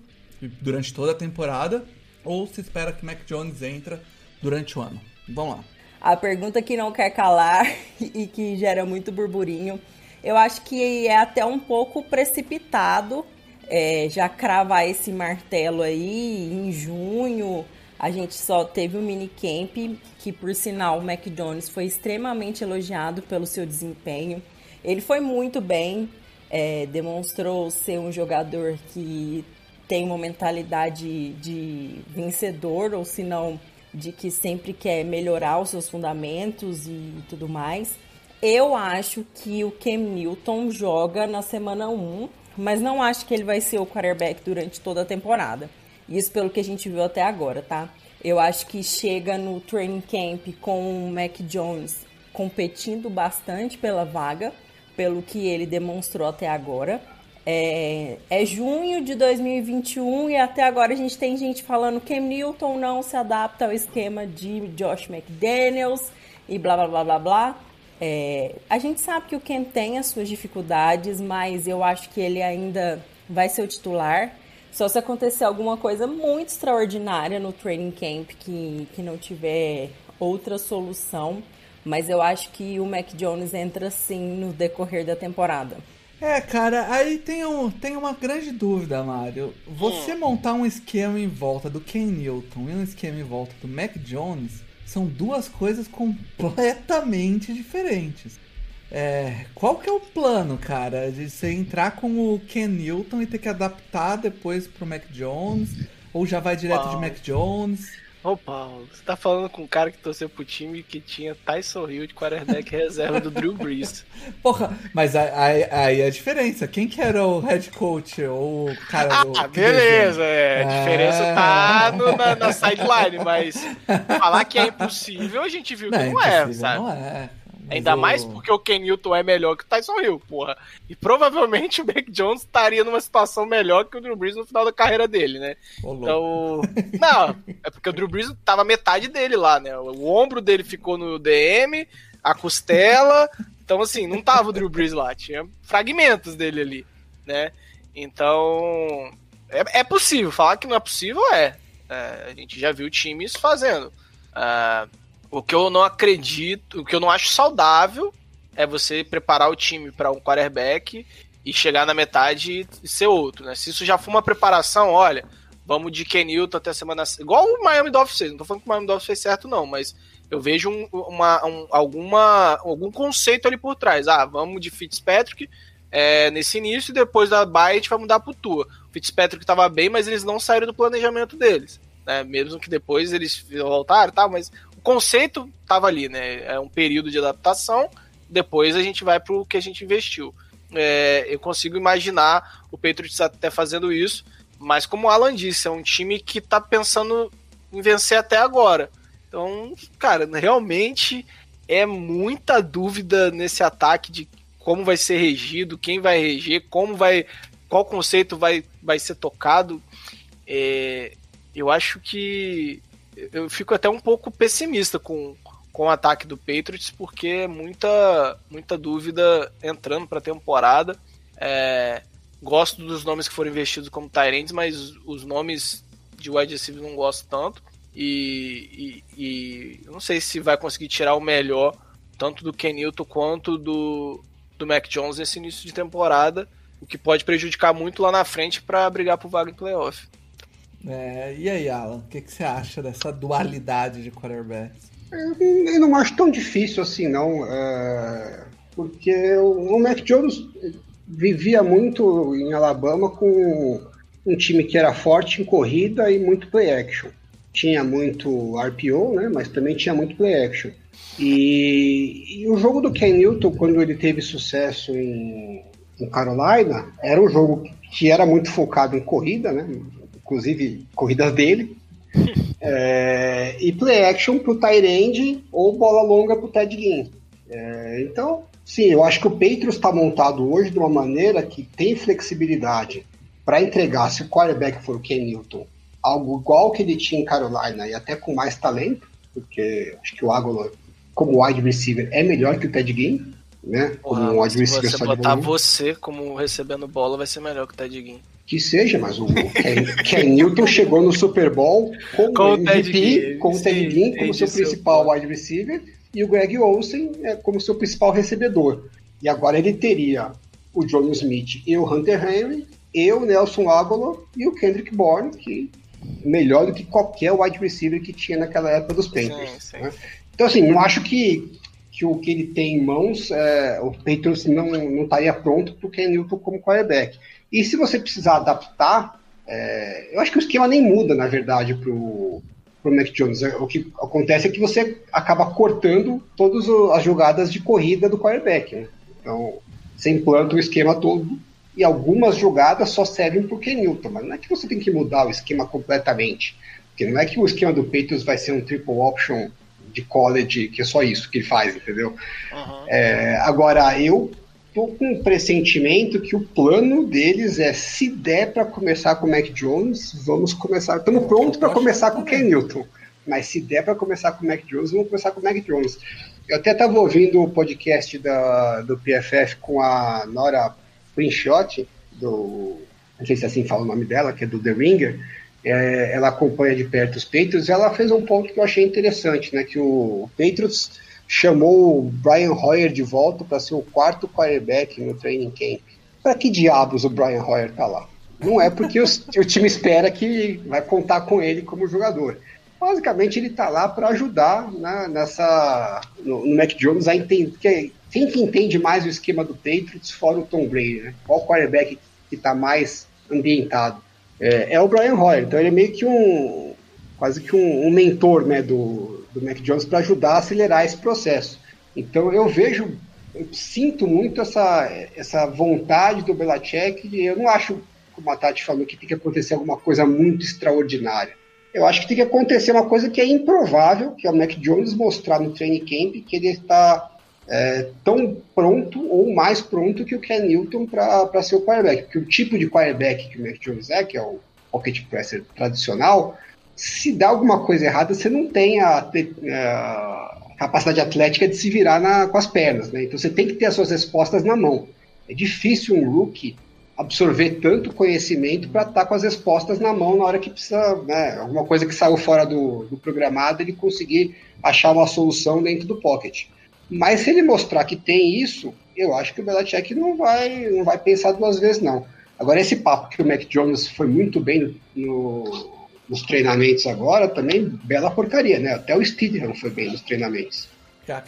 durante toda a temporada, ou se espera que Mac Jones entra durante o ano. Vamos lá. A pergunta que não quer calar e que gera muito burburinho. Eu acho que é até um pouco precipitado é, já cravar esse martelo aí em junho. A gente só teve um minicamp que, por sinal, o Jones foi extremamente elogiado pelo seu desempenho. Ele foi muito bem, é, demonstrou ser um jogador que tem uma mentalidade de vencedor, ou se não, de que sempre quer melhorar os seus fundamentos e tudo mais. Eu acho que o Cam Newton joga na semana 1 mas não acho que ele vai ser o quarterback durante toda a temporada. Isso pelo que a gente viu até agora, tá? Eu acho que chega no training camp com o Mac Jones competindo bastante pela vaga, pelo que ele demonstrou até agora. É, é, junho de 2021 e até agora a gente tem gente falando que Newton não se adapta ao esquema de Josh McDaniels e blá blá blá blá blá. É, a gente sabe que o Ken tem as suas dificuldades, mas eu acho que ele ainda vai ser o titular. Só se acontecer alguma coisa muito extraordinária no training camp que, que não tiver outra solução. Mas eu acho que o Mac Jones entra sim no decorrer da temporada. É, cara, aí tem, um, tem uma grande dúvida, Mário. Você hum. montar um esquema em volta do Ken Newton e um esquema em volta do Mac Jones são duas coisas completamente diferentes. É, qual que é o plano, cara? De você entrar com o Ken Newton e ter que adaptar depois pro Mac Jones? Ou já vai direto Paulo. de Mac Jones? Ô Paulo, você tá falando com um cara que torceu pro time que tinha Tyson Hill de quarterback reserva do Drew Brees. Porra, mas aí, aí é a diferença. Quem que era o head coach ou o cara Ah, beleza, é. A diferença é... tá no, na, na sideline, mas falar que é impossível, a gente viu que não, não é, sabe? Não é. Ainda mais porque o Ken Newton é melhor que o Tyson Hill, porra. E provavelmente o Mac Jones estaria numa situação melhor que o Drew Brees no final da carreira dele, né? então. Não, é porque o Drew Brees tava metade dele lá, né? O ombro dele ficou no DM, a costela. Então, assim, não tava o Drew Brees lá, tinha fragmentos dele ali, né? Então. É, é possível, falar que não é possível é. é a gente já viu times fazendo. Uh, o que eu não acredito, o que eu não acho saudável é você preparar o time para um quarterback e chegar na metade e ser outro, né? Se isso já for uma preparação, olha, vamos de Kenilton até a semana. Igual o Miami Dolphins fez, não tô falando que o Miami Dolphins fez certo, não, mas eu vejo um, uma, um, alguma, algum conceito ali por trás. Ah, vamos de Fitzpatrick é, nesse início e depois da bye a gente vai mudar pro Tua. O Fitzpatrick estava bem, mas eles não saíram do planejamento deles. Né? Mesmo que depois eles voltaram, tá, mas conceito estava ali, né? É um período de adaptação, depois a gente vai para o que a gente investiu. É, eu consigo imaginar o Patriots até fazendo isso, mas como o Alan disse, é um time que está pensando em vencer até agora. Então, cara, realmente é muita dúvida nesse ataque de como vai ser regido, quem vai reger, como vai, qual conceito vai, vai ser tocado. é, eu acho que eu fico até um pouco pessimista com, com o ataque do Patriots, porque é muita, muita dúvida entrando para a temporada. É, gosto dos nomes que foram investidos como Tyrants, mas os nomes de wide receiver não gosto tanto. E, e, e não sei se vai conseguir tirar o melhor, tanto do Ken Newton quanto do, do Mac Jones nesse início de temporada, o que pode prejudicar muito lá na frente para brigar por vaga em playoff. É, e aí, Alan, o que, que, você acha dessa dualidade de quarterbacks? Eu não acho tão difícil assim, não. É... Porque o Mac Jones vivia muito em Alabama com um time que era forte em corrida e muito play action. Tinha muito RPO, né, mas também tinha muito play action. E, e o jogo do Ken Newton, quando ele teve sucesso em, em Carolina, era um jogo que era muito focado em corrida, né, inclusive corridas dele, é, e play action pro Tyrande ou bola longa pro Ted Ginn. É, então, sim, eu acho que o Patriots está montado hoje de uma maneira que tem flexibilidade para entregar, se o quarterback for o Ken Newton, algo igual que ele tinha em Carolina e até com mais talento, porque acho que o Aguilar, como wide receiver, é melhor que o Ted Ginn, né? Como um se você botar você como recebendo bola, vai ser melhor que o Ted Ginn. Que seja, mas o Ken, Ken Newton chegou no Super Bowl com, com o MVP, com o Ted Ginn como seu principal wide receiver e o Greg Olsen é, como seu principal recebedor. E agora ele teria o John Smith e o Hunter Henry, e o Nelson Aguilar e o Kendrick Bourne, que melhor do que qualquer wide receiver que tinha naquela época dos Panthers. Sim, sim. Né? Então, assim, não acho que, que o que ele tem em mãos, é, o Patriots não, não estaria pronto para o Ken Newton como quarterback. E se você precisar adaptar, é, eu acho que o esquema nem muda, na verdade, para o Mac Jones. É, o que acontece é que você acaba cortando todas as jogadas de corrida do quarterback. Né? Então, você implanta o esquema todo e algumas jogadas só servem para o Ken Newton, mas não é que você tem que mudar o esquema completamente. Porque não é que o esquema do Patriots vai ser um triple option de college, que é só isso que ele faz, entendeu? Uhum. É, agora, eu tô com um pressentimento que o plano deles é, se der para começar com o Mac Jones, vamos começar. Estamos prontos para começar com o Ken Newton. Mas se der para começar com o Mac Jones, vamos começar com o Mac Jones. Eu até estava ouvindo o podcast da, do PFF com a Nora Prinshot, do. Não sei se é assim fala o nome dela, que é do The Ringer. É, ela acompanha de perto os Patriots, ela fez um ponto que eu achei interessante, né? Que o Patriots chamou o Brian Hoyer de volta para ser o quarto quarterback no training camp. Para que diabos o Brian Hoyer tá lá? Não é porque os, o time espera que vai contar com ele como jogador. Basicamente, ele tá lá para ajudar nessa no, no Mac Jones a entender. Que, quem que entende mais o esquema do Patriots fora o Tom Brady? Né? Qual quarterback que está mais ambientado? É, é, o Brian Hoyer. Então, ele é meio que um quase que um, um mentor né, do, do Mac Jones para ajudar a acelerar esse processo. Então eu vejo, eu sinto muito essa, essa vontade do Belichick e eu não acho, como a Tati falou, que tem que acontecer alguma coisa muito extraordinária. Eu acho que tem que acontecer uma coisa que é improvável, que é o Mac Jones mostrar no training camp que ele está é, tão pronto ou mais pronto que o Ken Newton para ser o quarterback. Porque o tipo de quarterback que o Mac Jones é, que é o pocket presser tradicional, se dá alguma coisa errada, você não tem a, a capacidade atlética de se virar na, com as pernas, né? Então você tem que ter as suas respostas na mão. É difícil um rookie absorver tanto conhecimento para estar tá com as respostas na mão na hora que precisa, né? Alguma coisa que saiu fora do, do programado, ele conseguir achar uma solução dentro do pocket. Mas se ele mostrar que tem isso, eu acho que o Belichick não vai, não vai pensar duas vezes, não. Agora, esse papo que o Mac Jones foi muito bem no, nos treinamentos agora, também bela porcaria, né? Até o Stidham foi bem nos treinamentos.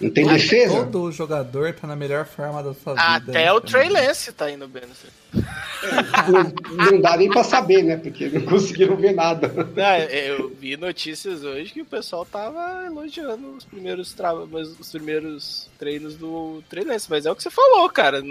Não tem defesa. Todo jogador tá na melhor forma da sua vida. Até né? o Trey Lance tá indo bem. não, não, dá nem pra saber, né? Porque não conseguiram ver nada. Não, eu vi notícias hoje que o pessoal tava elogiando os primeiros, tra... os primeiros treinos do Trey Lance, mas é o que você falou, cara.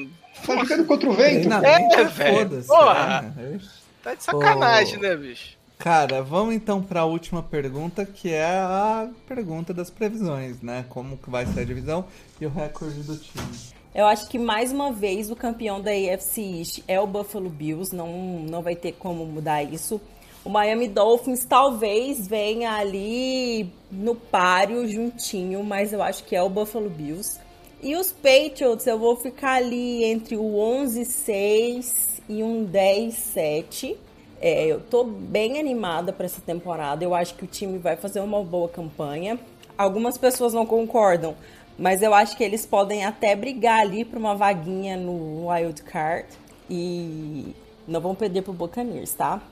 Tá jogando contra o vento. É, velho. Porra. É. Tá de sacanagem, né, bicho? Cara, vamos então para a última pergunta, que é a pergunta das previsões, né? Como que vai ser a divisão e o recorde do time. Eu acho que mais uma vez o campeão da AFC East é o Buffalo Bills, não, não vai ter como mudar isso. O Miami Dolphins talvez venha ali no páreo juntinho, mas eu acho que é o Buffalo Bills. E os Patriots eu vou ficar ali entre o 11-6 e um 10-7. É, eu tô bem animada para essa temporada. Eu acho que o time vai fazer uma boa campanha. Algumas pessoas não concordam, mas eu acho que eles podem até brigar ali para uma vaguinha no Wild Card e não vão perder pro Buccaneers, tá?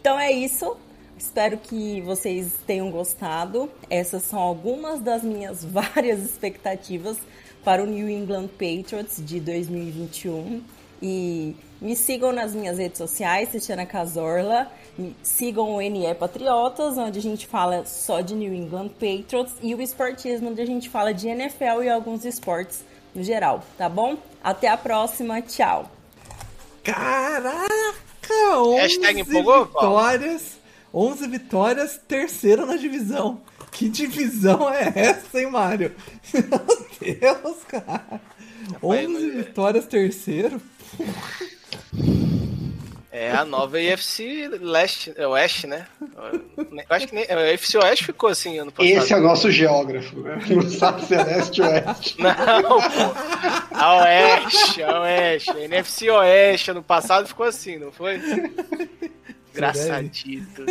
Então é isso. Espero que vocês tenham gostado. Essas são algumas das minhas várias expectativas para o New England Patriots de 2021. E me sigam nas minhas redes sociais, Tatiana Casorla. Me sigam o NE Patriotas, onde a gente fala só de New England Patriots. E o Esportismo, onde a gente fala de NFL e alguns esportes no geral, tá bom? Até a próxima, tchau! Caraca! 11 Hashtag empolgou, vitórias. 11 vitórias, terceiro na divisão. Que divisão é essa, hein, Mário? Meu Deus, cara. 11 vitórias, terceiro. É a nova IFC Leste, é Oeste, né? Eu acho que nem, a IFC Oeste ficou assim ano passado. Esse é o nosso geógrafo, né? Não sabe se é leste ou oeste. Não, pô. A Oeste, a Oeste. A NFC Oeste ano passado ficou assim, não foi? Engraçadito.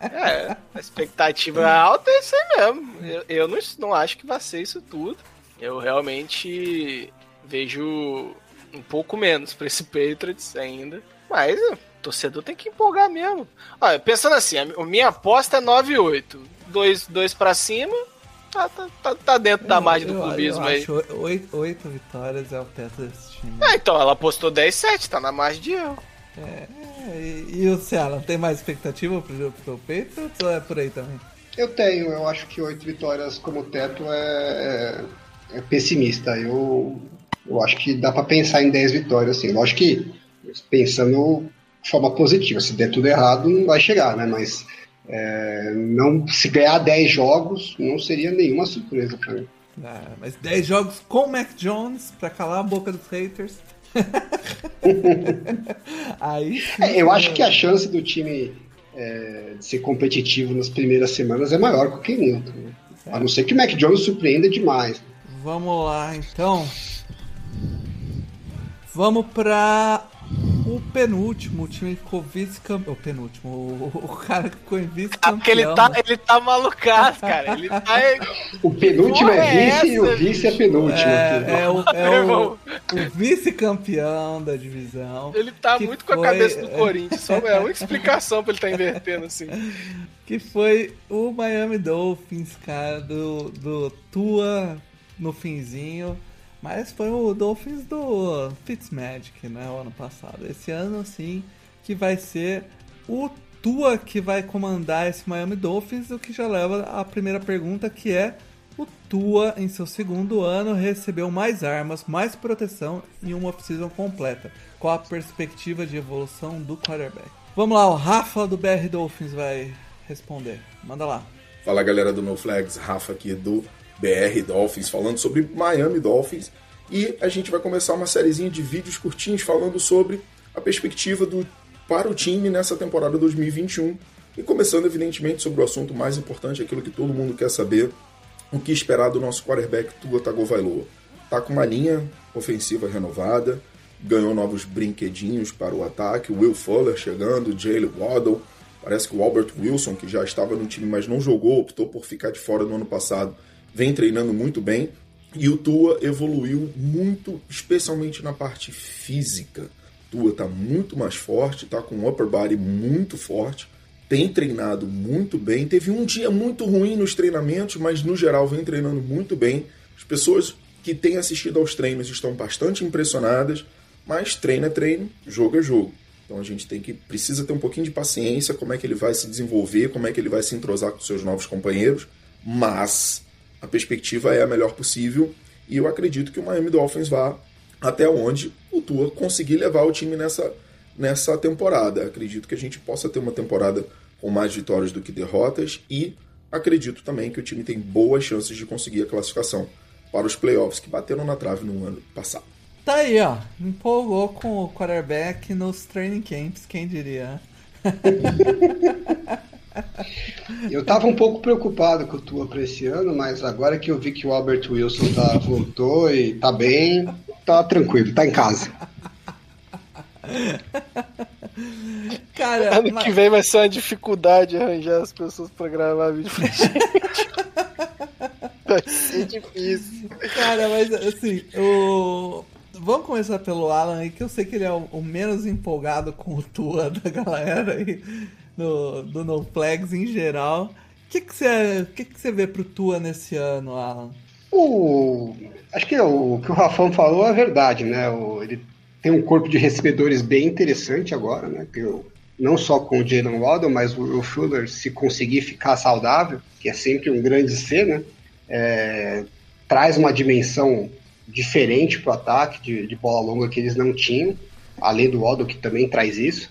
É, a expectativa alta é isso aí mesmo. Eu, eu não, não acho que vai ser isso tudo. Eu realmente vejo um pouco menos pra esse Patriots ainda. Mas o torcedor tem que empolgar mesmo. Olha, pensando assim, a minha aposta é 9-8. Dois, dois pra cima, tá, tá, tá, tá dentro da margem do clubismo aí. Acho oito, oito vitórias é o teto desse time. Ah, então ela apostou 10-7, tá na margem de erro. É, e, e o Ceará, tem mais expectativa pro, pro Patriots ou é por aí também? Eu tenho, eu acho que oito vitórias como teto é, é, é pessimista. Eu, eu acho que dá para pensar em 10 vitórias, assim. Lógico que pensando de forma positiva, se der tudo errado, não vai chegar, né? Mas é, não, se ganhar 10 jogos, não seria nenhuma surpresa para mim. Ah, mas 10 jogos com o Mac Jones para calar a boca dos haters. Aí sim, é, eu acho que a chance do time é, de ser competitivo nas primeiras semanas é maior que o Kenilton. Né? A não ser que o Mac Jones surpreenda demais. Vamos lá, então. Vamos para o penúltimo, o time que ficou vice-campeão. O penúltimo, o, o, cara que ficou em vice-campeão. Ah, porque ele tá, ele tá malucaço, cara. Ele tá. o penúltimo é vice é e o vice é penúltimo. É, é o, é o, o vice-campeão da divisão. Ele tá muito foi... com a cabeça do Corinthians. Só é a única explicação pra ele tá invertendo assim. Que foi o Miami Dolphins, cara, do, do Tua no finzinho mas foi o Dolphins do Fitzmagic, né, o ano passado. Esse ano, sim, que vai ser o Tua que vai comandar esse Miami Dolphins, o que já leva à primeira pergunta, que é o Tua, em seu segundo ano, recebeu mais armas, mais proteção e uma off-season completa. Qual a perspectiva de evolução do quarterback? Vamos lá, o Rafa do BR Dolphins vai responder. Manda lá. Fala galera do No Flags, Rafa aqui do BR Dolphins, falando sobre Miami Dolphins. E a gente vai começar uma sériezinha de vídeos curtinhos falando sobre a perspectiva do, para o time nessa temporada 2021. E começando, evidentemente, sobre o assunto mais importante, aquilo que todo mundo quer saber, o que esperar do nosso quarterback Tua Tagovailoa. Tá com uma linha ofensiva renovada, ganhou novos brinquedinhos para o ataque, Will Fuller chegando, Jalen Waddle, parece que o Albert Wilson, que já estava no time, mas não jogou, optou por ficar de fora no ano passado, vem treinando muito bem. E o Tua evoluiu muito, especialmente na parte física. Tua está muito mais forte, está com um upper body muito forte, tem treinado muito bem. Teve um dia muito ruim nos treinamentos, mas no geral vem treinando muito bem. As pessoas que têm assistido aos treinos estão bastante impressionadas, mas treino é treino, jogo é jogo. Então a gente tem que precisa ter um pouquinho de paciência, como é que ele vai se desenvolver, como é que ele vai se entrosar com seus novos companheiros, mas a perspectiva é a melhor possível e eu acredito que o Miami Dolphins vá até onde o Tua conseguir levar o time nessa, nessa temporada. Acredito que a gente possa ter uma temporada com mais vitórias do que derrotas e acredito também que o time tem boas chances de conseguir a classificação para os playoffs que bateram na trave no ano passado. Tá aí, ó. Empolgou com o quarterback nos training camps, quem diria? Eu tava um pouco preocupado com o Tua pra esse ano, mas agora que eu vi que o Albert Wilson tá, voltou e tá bem, tá tranquilo, tá em casa. Cara, ano mas... que vem vai ser uma dificuldade arranjar as pessoas pra gravar vídeo pra gente. vai ser difícil. Cara, mas assim, o. Vamos começar pelo Alan aí, que eu sei que ele é o, o menos empolgado com o Tua da galera aí no, do No Flags em geral. O que, que, você, que, que você vê pro Tua nesse ano, Alan? O, acho que o, que o Rafão falou é verdade, né? O, ele tem um corpo de recebedores bem interessante agora, né? Que eu, não só com o Jalen Waddle, mas o, o Fuller, se conseguir ficar saudável, que é sempre um grande ser, né? É, traz uma dimensão diferente para o ataque de, de, bola longa que eles não tinham, além do Waddle, que também traz isso.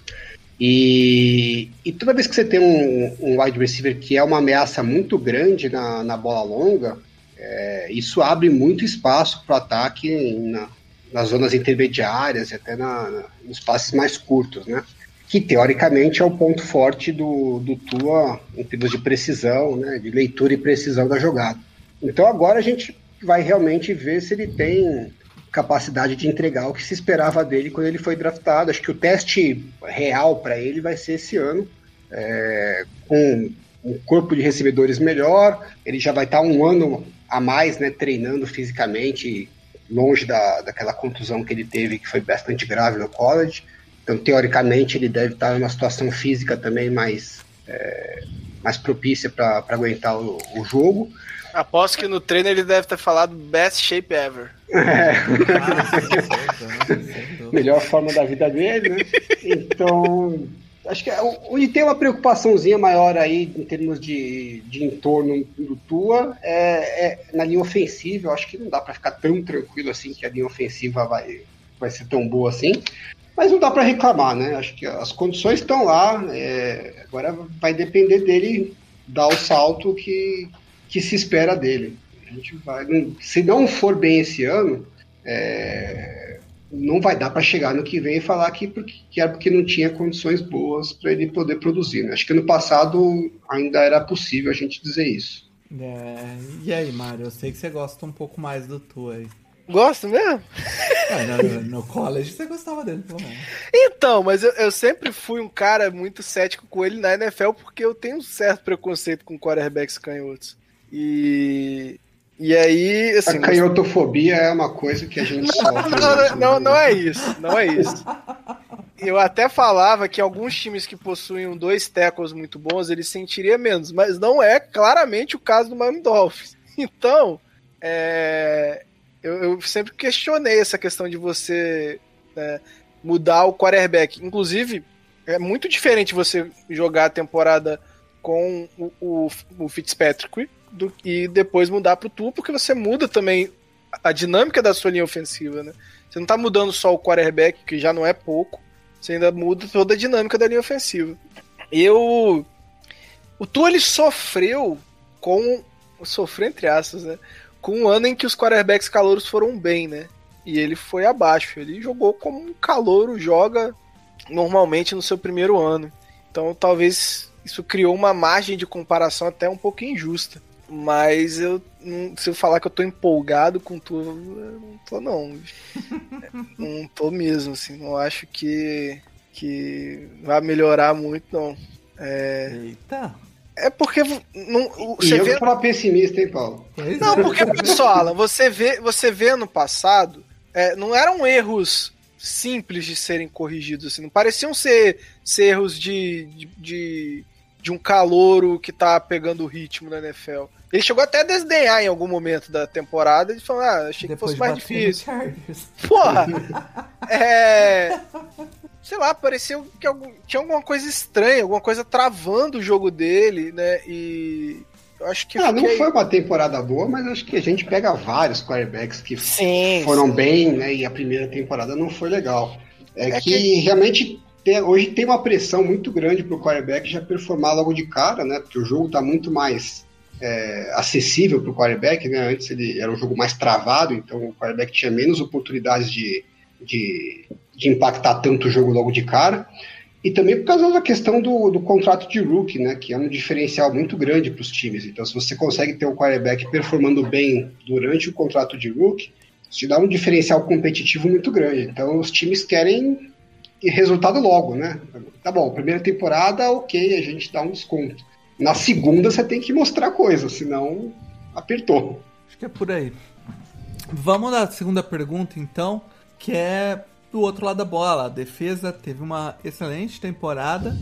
E, e toda vez que você tem um, um, wide receiver que é uma ameaça muito grande na, na bola longa, é, isso abre muito espaço para o ataque na, nas zonas intermediárias e até na, na, nos passes mais curtos, né? Que teoricamente é o ponto forte do, do Tua em termos de precisão, né? De leitura e precisão da jogada. Então agora a gente vai realmente ver se ele tem capacidade de entregar o que se esperava dele quando ele foi draftado. Acho que o teste real para ele vai ser esse ano, é, com um corpo de recebedores melhor. Ele já vai estar um ano a mais né, treinando fisicamente, longe da, daquela contusão que ele teve, que foi bastante grave no college. Então, teoricamente, ele deve estar numa situação física também mais, é, mais propícia para aguentar o, o jogo. Aposto que no treino ele deve ter falado best shape ever. É. Melhor forma da vida dele, né? Então, acho que é onde tem uma preocupaçãozinha maior aí em termos de, de entorno do Tua é, é na linha ofensiva. Eu acho que não dá para ficar tão tranquilo assim que a linha ofensiva vai, vai ser tão boa assim. Mas não dá para reclamar, né? Acho que as condições estão lá. É, agora vai depender dele dar o salto que, que se espera dele. A gente vai, se não for bem esse ano, é, não vai dar para chegar no que vem e falar que, que é porque não tinha condições boas para ele poder produzir. Né? Acho que no passado ainda era possível a gente dizer isso. É, e aí, Mário, eu sei que você gosta um pouco mais do Tu aí. Gosto mesmo? É, no, no, college você gostava dele, pelo menos. Então, mas eu, eu, sempre fui um cara muito cético com ele na NFL porque eu tenho um certo preconceito com quarterbacks canhotos. E. E aí, assim. A canhotofobia é uma coisa que a gente sofre. Não, não, não, não é isso. Não é isso. Eu até falava que alguns times que possuem dois tackles muito bons, eles sentiriam menos, mas não é claramente o caso do Miami Dolphins. Então, é, eu, eu, sempre questionei essa questão de você né, mudar o quarterback. Inclusive, é muito diferente você jogar a temporada com o, o, o Fitzpatrick do, e depois mudar pro Tua, porque você muda também a dinâmica da sua linha ofensiva, né? Você não tá mudando só o quarterback, que já não é pouco, você ainda muda toda a dinâmica da linha ofensiva. Eu. O Tua ele sofreu com. Sofreu entre aspas, né? Com um ano em que os quarterbacks calouros foram bem, né? E ele foi abaixo. Ele jogou como um calouro joga normalmente no seu primeiro ano. Então talvez isso criou uma margem de comparação até um pouco injusta. Mas eu se eu falar que eu tô empolgado com tudo, eu não tô não. não tô mesmo, assim. Não acho que, que vai melhorar muito, não. É... Eita! É porque não, você e eu vê... falar pessimista, hein, Paulo? Não, porque, pessoal, Alan, você vê, você vê no passado, é, não eram erros simples de serem corrigidos, assim, não pareciam ser, ser erros de, de, de, de um calouro que tá pegando o ritmo na NFL. Ele chegou até a desdenhar em algum momento da temporada e falou: Ah, achei Depois que fosse mais difícil. Porra! é. Sei lá, pareceu que algum, tinha alguma coisa estranha, alguma coisa travando o jogo dele, né? E. Eu acho que. Ah, fiquei... não foi uma temporada boa, mas acho que a gente pega vários quarterbacks que sim, foram sim. bem, né? E a primeira temporada não foi legal. É, é que, que, realmente tem, hoje tem uma pressão muito grande pro quarterback já performar logo de cara, né? Porque o jogo tá muito mais é, acessível para o quarterback, né? Antes ele era um jogo mais travado, então o quarterback tinha menos oportunidades de, de, de impactar tanto o jogo logo de cara. E também por causa da questão do, do contrato de rookie, né? Que é um diferencial muito grande para os times. Então, se você consegue ter um quarterback performando bem durante o contrato de rookie, isso te dá um diferencial competitivo muito grande. Então, os times querem resultado logo, né? Tá bom, primeira temporada, ok, a gente dá um desconto. Na segunda você tem que mostrar coisa, senão apertou. Acho que é por aí. Vamos na segunda pergunta, então, que é do outro lado da bola. A defesa teve uma excelente temporada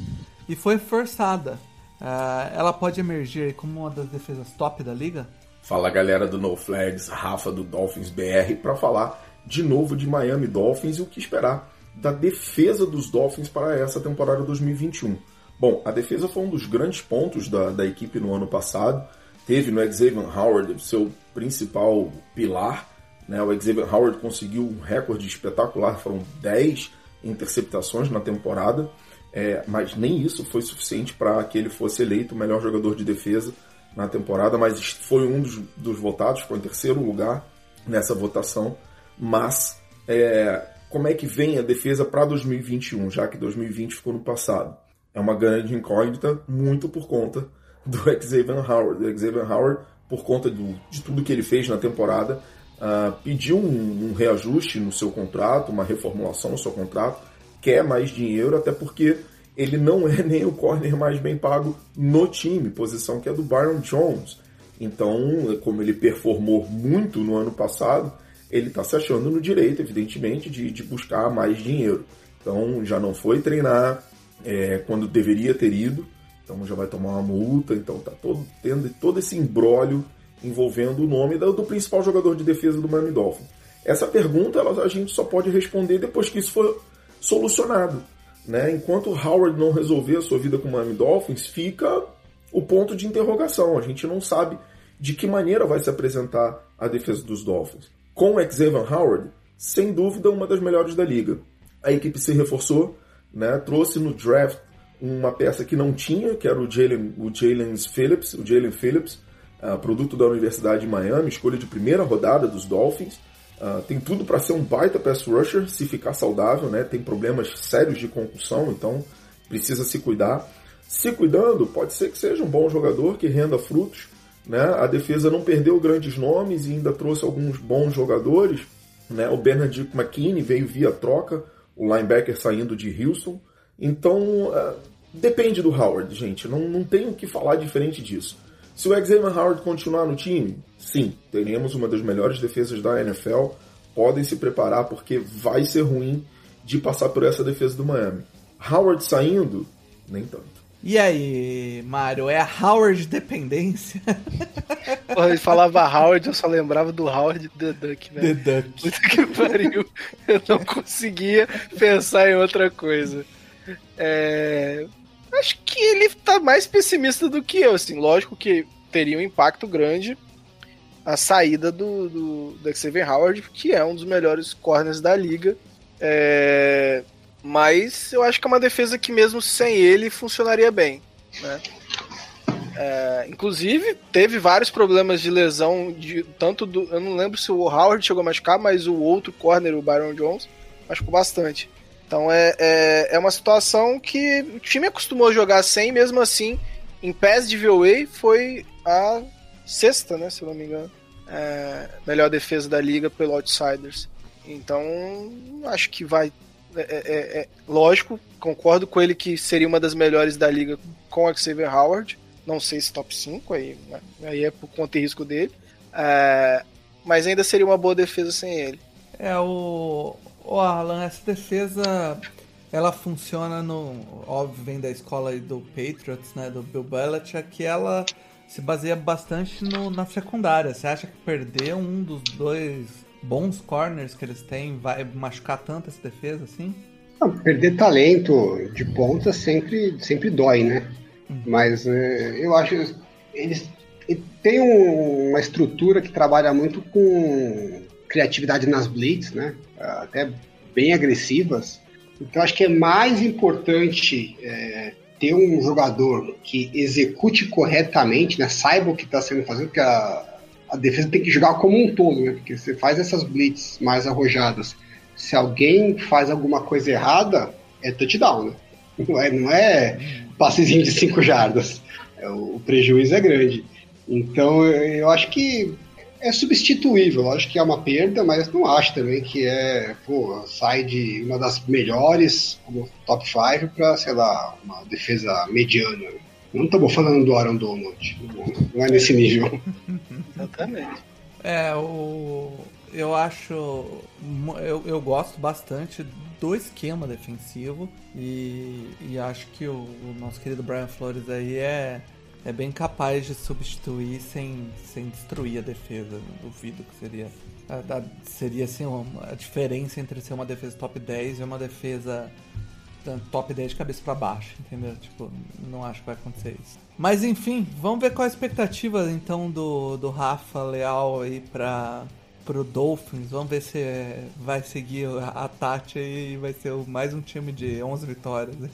e foi forçada. Uh, ela pode emergir como uma das defesas top da liga? Fala galera do No Flags, Rafa do Dolphins BR, para falar de novo de Miami Dolphins e o que esperar da defesa dos Dolphins para essa temporada 2021. Bom, a defesa foi um dos grandes pontos da, da equipe no ano passado. Teve no Xavier Howard seu principal pilar. Né? O Xavier Howard conseguiu um recorde espetacular, foram 10 interceptações na temporada, é, mas nem isso foi suficiente para que ele fosse eleito o melhor jogador de defesa na temporada, mas foi um dos, dos votados, foi em terceiro lugar nessa votação. Mas é, como é que vem a defesa para 2021, já que 2020 ficou no passado? é uma grande incógnita, muito por conta do Xavier Howard. O Xavier Howard, por conta do, de tudo que ele fez na temporada, uh, pediu um, um, reajuste no seu contrato, uma reformulação no seu contrato, quer mais dinheiro, até porque ele não é nem o corner mais bem pago no time, posição que é do Byron Jones. Então, como ele performou muito no ano passado, ele está se achando no direito, evidentemente, de, de buscar mais dinheiro. Então, já não foi treinar, é, quando deveria ter ido, então já vai tomar uma multa, então tá todo, tendo todo esse embrólio envolvendo o nome do, do, principal jogador de defesa do Miami Dolphins. Essa pergunta ela, a gente só pode responder depois que isso for solucionado. Né? Enquanto Howard não resolver a sua vida com o Miami Dolphins, fica o ponto de interrogação. A gente não sabe de que maneira vai se apresentar a defesa dos Dolphins. Com Xavier Howard, sem dúvida, uma das melhores da liga. A equipe se reforçou, né? Trouxe no draft uma peça que não tinha, que era o Jalen, o Jalen Phillips, o Jalen Phillips, uh, produto da Universidade de Miami, escolha de primeira rodada dos Dolphins. Uh, tem tudo para ser um baita pass rusher, se ficar saudável, né? Tem problemas sérios de concussão, então precisa se cuidar. Se cuidando, pode ser que seja um bom jogador que renda frutos. Né? A defesa não perdeu grandes nomes e ainda trouxe alguns bons jogadores. Né? O Bernard McKinney veio via troca, o linebacker saindo de Houston. Então, uh, depende do Howard, gente. Não, não tem o que falar diferente disso. Se o Xavier Howard continuar no time, sim, teremos uma das melhores defesas da NFL. Podem se preparar porque vai ser ruim de passar por essa defesa do Miami. Howard saindo, nem tanto. E aí, Mário, é a Howard dependência? Quando ele falava Howard, eu só lembrava do Howard The Duck, velho. The Duck. Puta que pariu. Eu não conseguia pensar em outra coisa. É... Acho que ele tá mais pessimista do que eu, assim. Lógico que teria um impacto grande a saída do, do, do Xavier Howard, que é um dos melhores corners da liga. É... Mas eu acho que é uma defesa que mesmo sem ele funcionaria bem. Né? É, inclusive, teve vários problemas de lesão, de, tanto do. Eu não lembro se o Howard chegou a machucar, mas o outro corner, o Byron Jones, machucou bastante. Então é, é, é uma situação que o time acostumou a jogar sem, mesmo assim, em pés de VOA foi a sexta, né? Se eu não me engano. É, melhor defesa da liga pelo Outsiders. Então, acho que vai é, é, é, lógico, concordo com ele que seria uma das melhores da liga com o Xavier Howard. Não sei se top 5, aí, né? aí é por conta e risco dele. É, mas ainda seria uma boa defesa sem ele. É, o, o Alan, essa defesa ela funciona no. Óbvio, vem da escola do Patriots, né? Do Bill Belichick, que ela se baseia bastante no, na secundária. Você acha que perder um dos dois bons corners que eles têm vai machucar tanto essa defesa assim? Não, perder talento de ponta sempre, sempre dói, né? Uhum. Mas é, eu acho eles têm um, uma estrutura que trabalha muito com criatividade nas blitz, né? Até bem agressivas. Então acho que é mais importante é, ter um jogador que execute corretamente, né, saiba o que está sendo feito, porque a, a defesa tem que jogar como um todo, né, porque você faz essas blitz mais arrojadas. Se alguém faz alguma coisa errada, é touchdown, né? Não é, não é passezinho de 5 jardas. É, o prejuízo é grande. Então eu acho que é substituível. Eu acho que é uma perda, mas não acho também que é, pô, sai de uma das melhores, como top 5, para, sei lá, uma defesa mediana. Não estamos falando do Aaron Donald. Não é nesse nível. Exatamente. É, o, eu acho. Eu, eu gosto bastante do esquema defensivo e, e acho que o, o nosso querido Brian Flores aí é é bem capaz de substituir sem, sem destruir a defesa. Duvido que seria. A, a, seria assim uma, a diferença entre ser uma defesa top 10 e uma defesa top 10 de cabeça para baixo, entendeu? Tipo, não acho que vai acontecer isso. Mas enfim, vamos ver qual a expectativa então do, do Rafa Leal aí para pro Dolphins. Vamos ver se vai seguir a, a Tati e vai ser mais um time de 11 vitórias.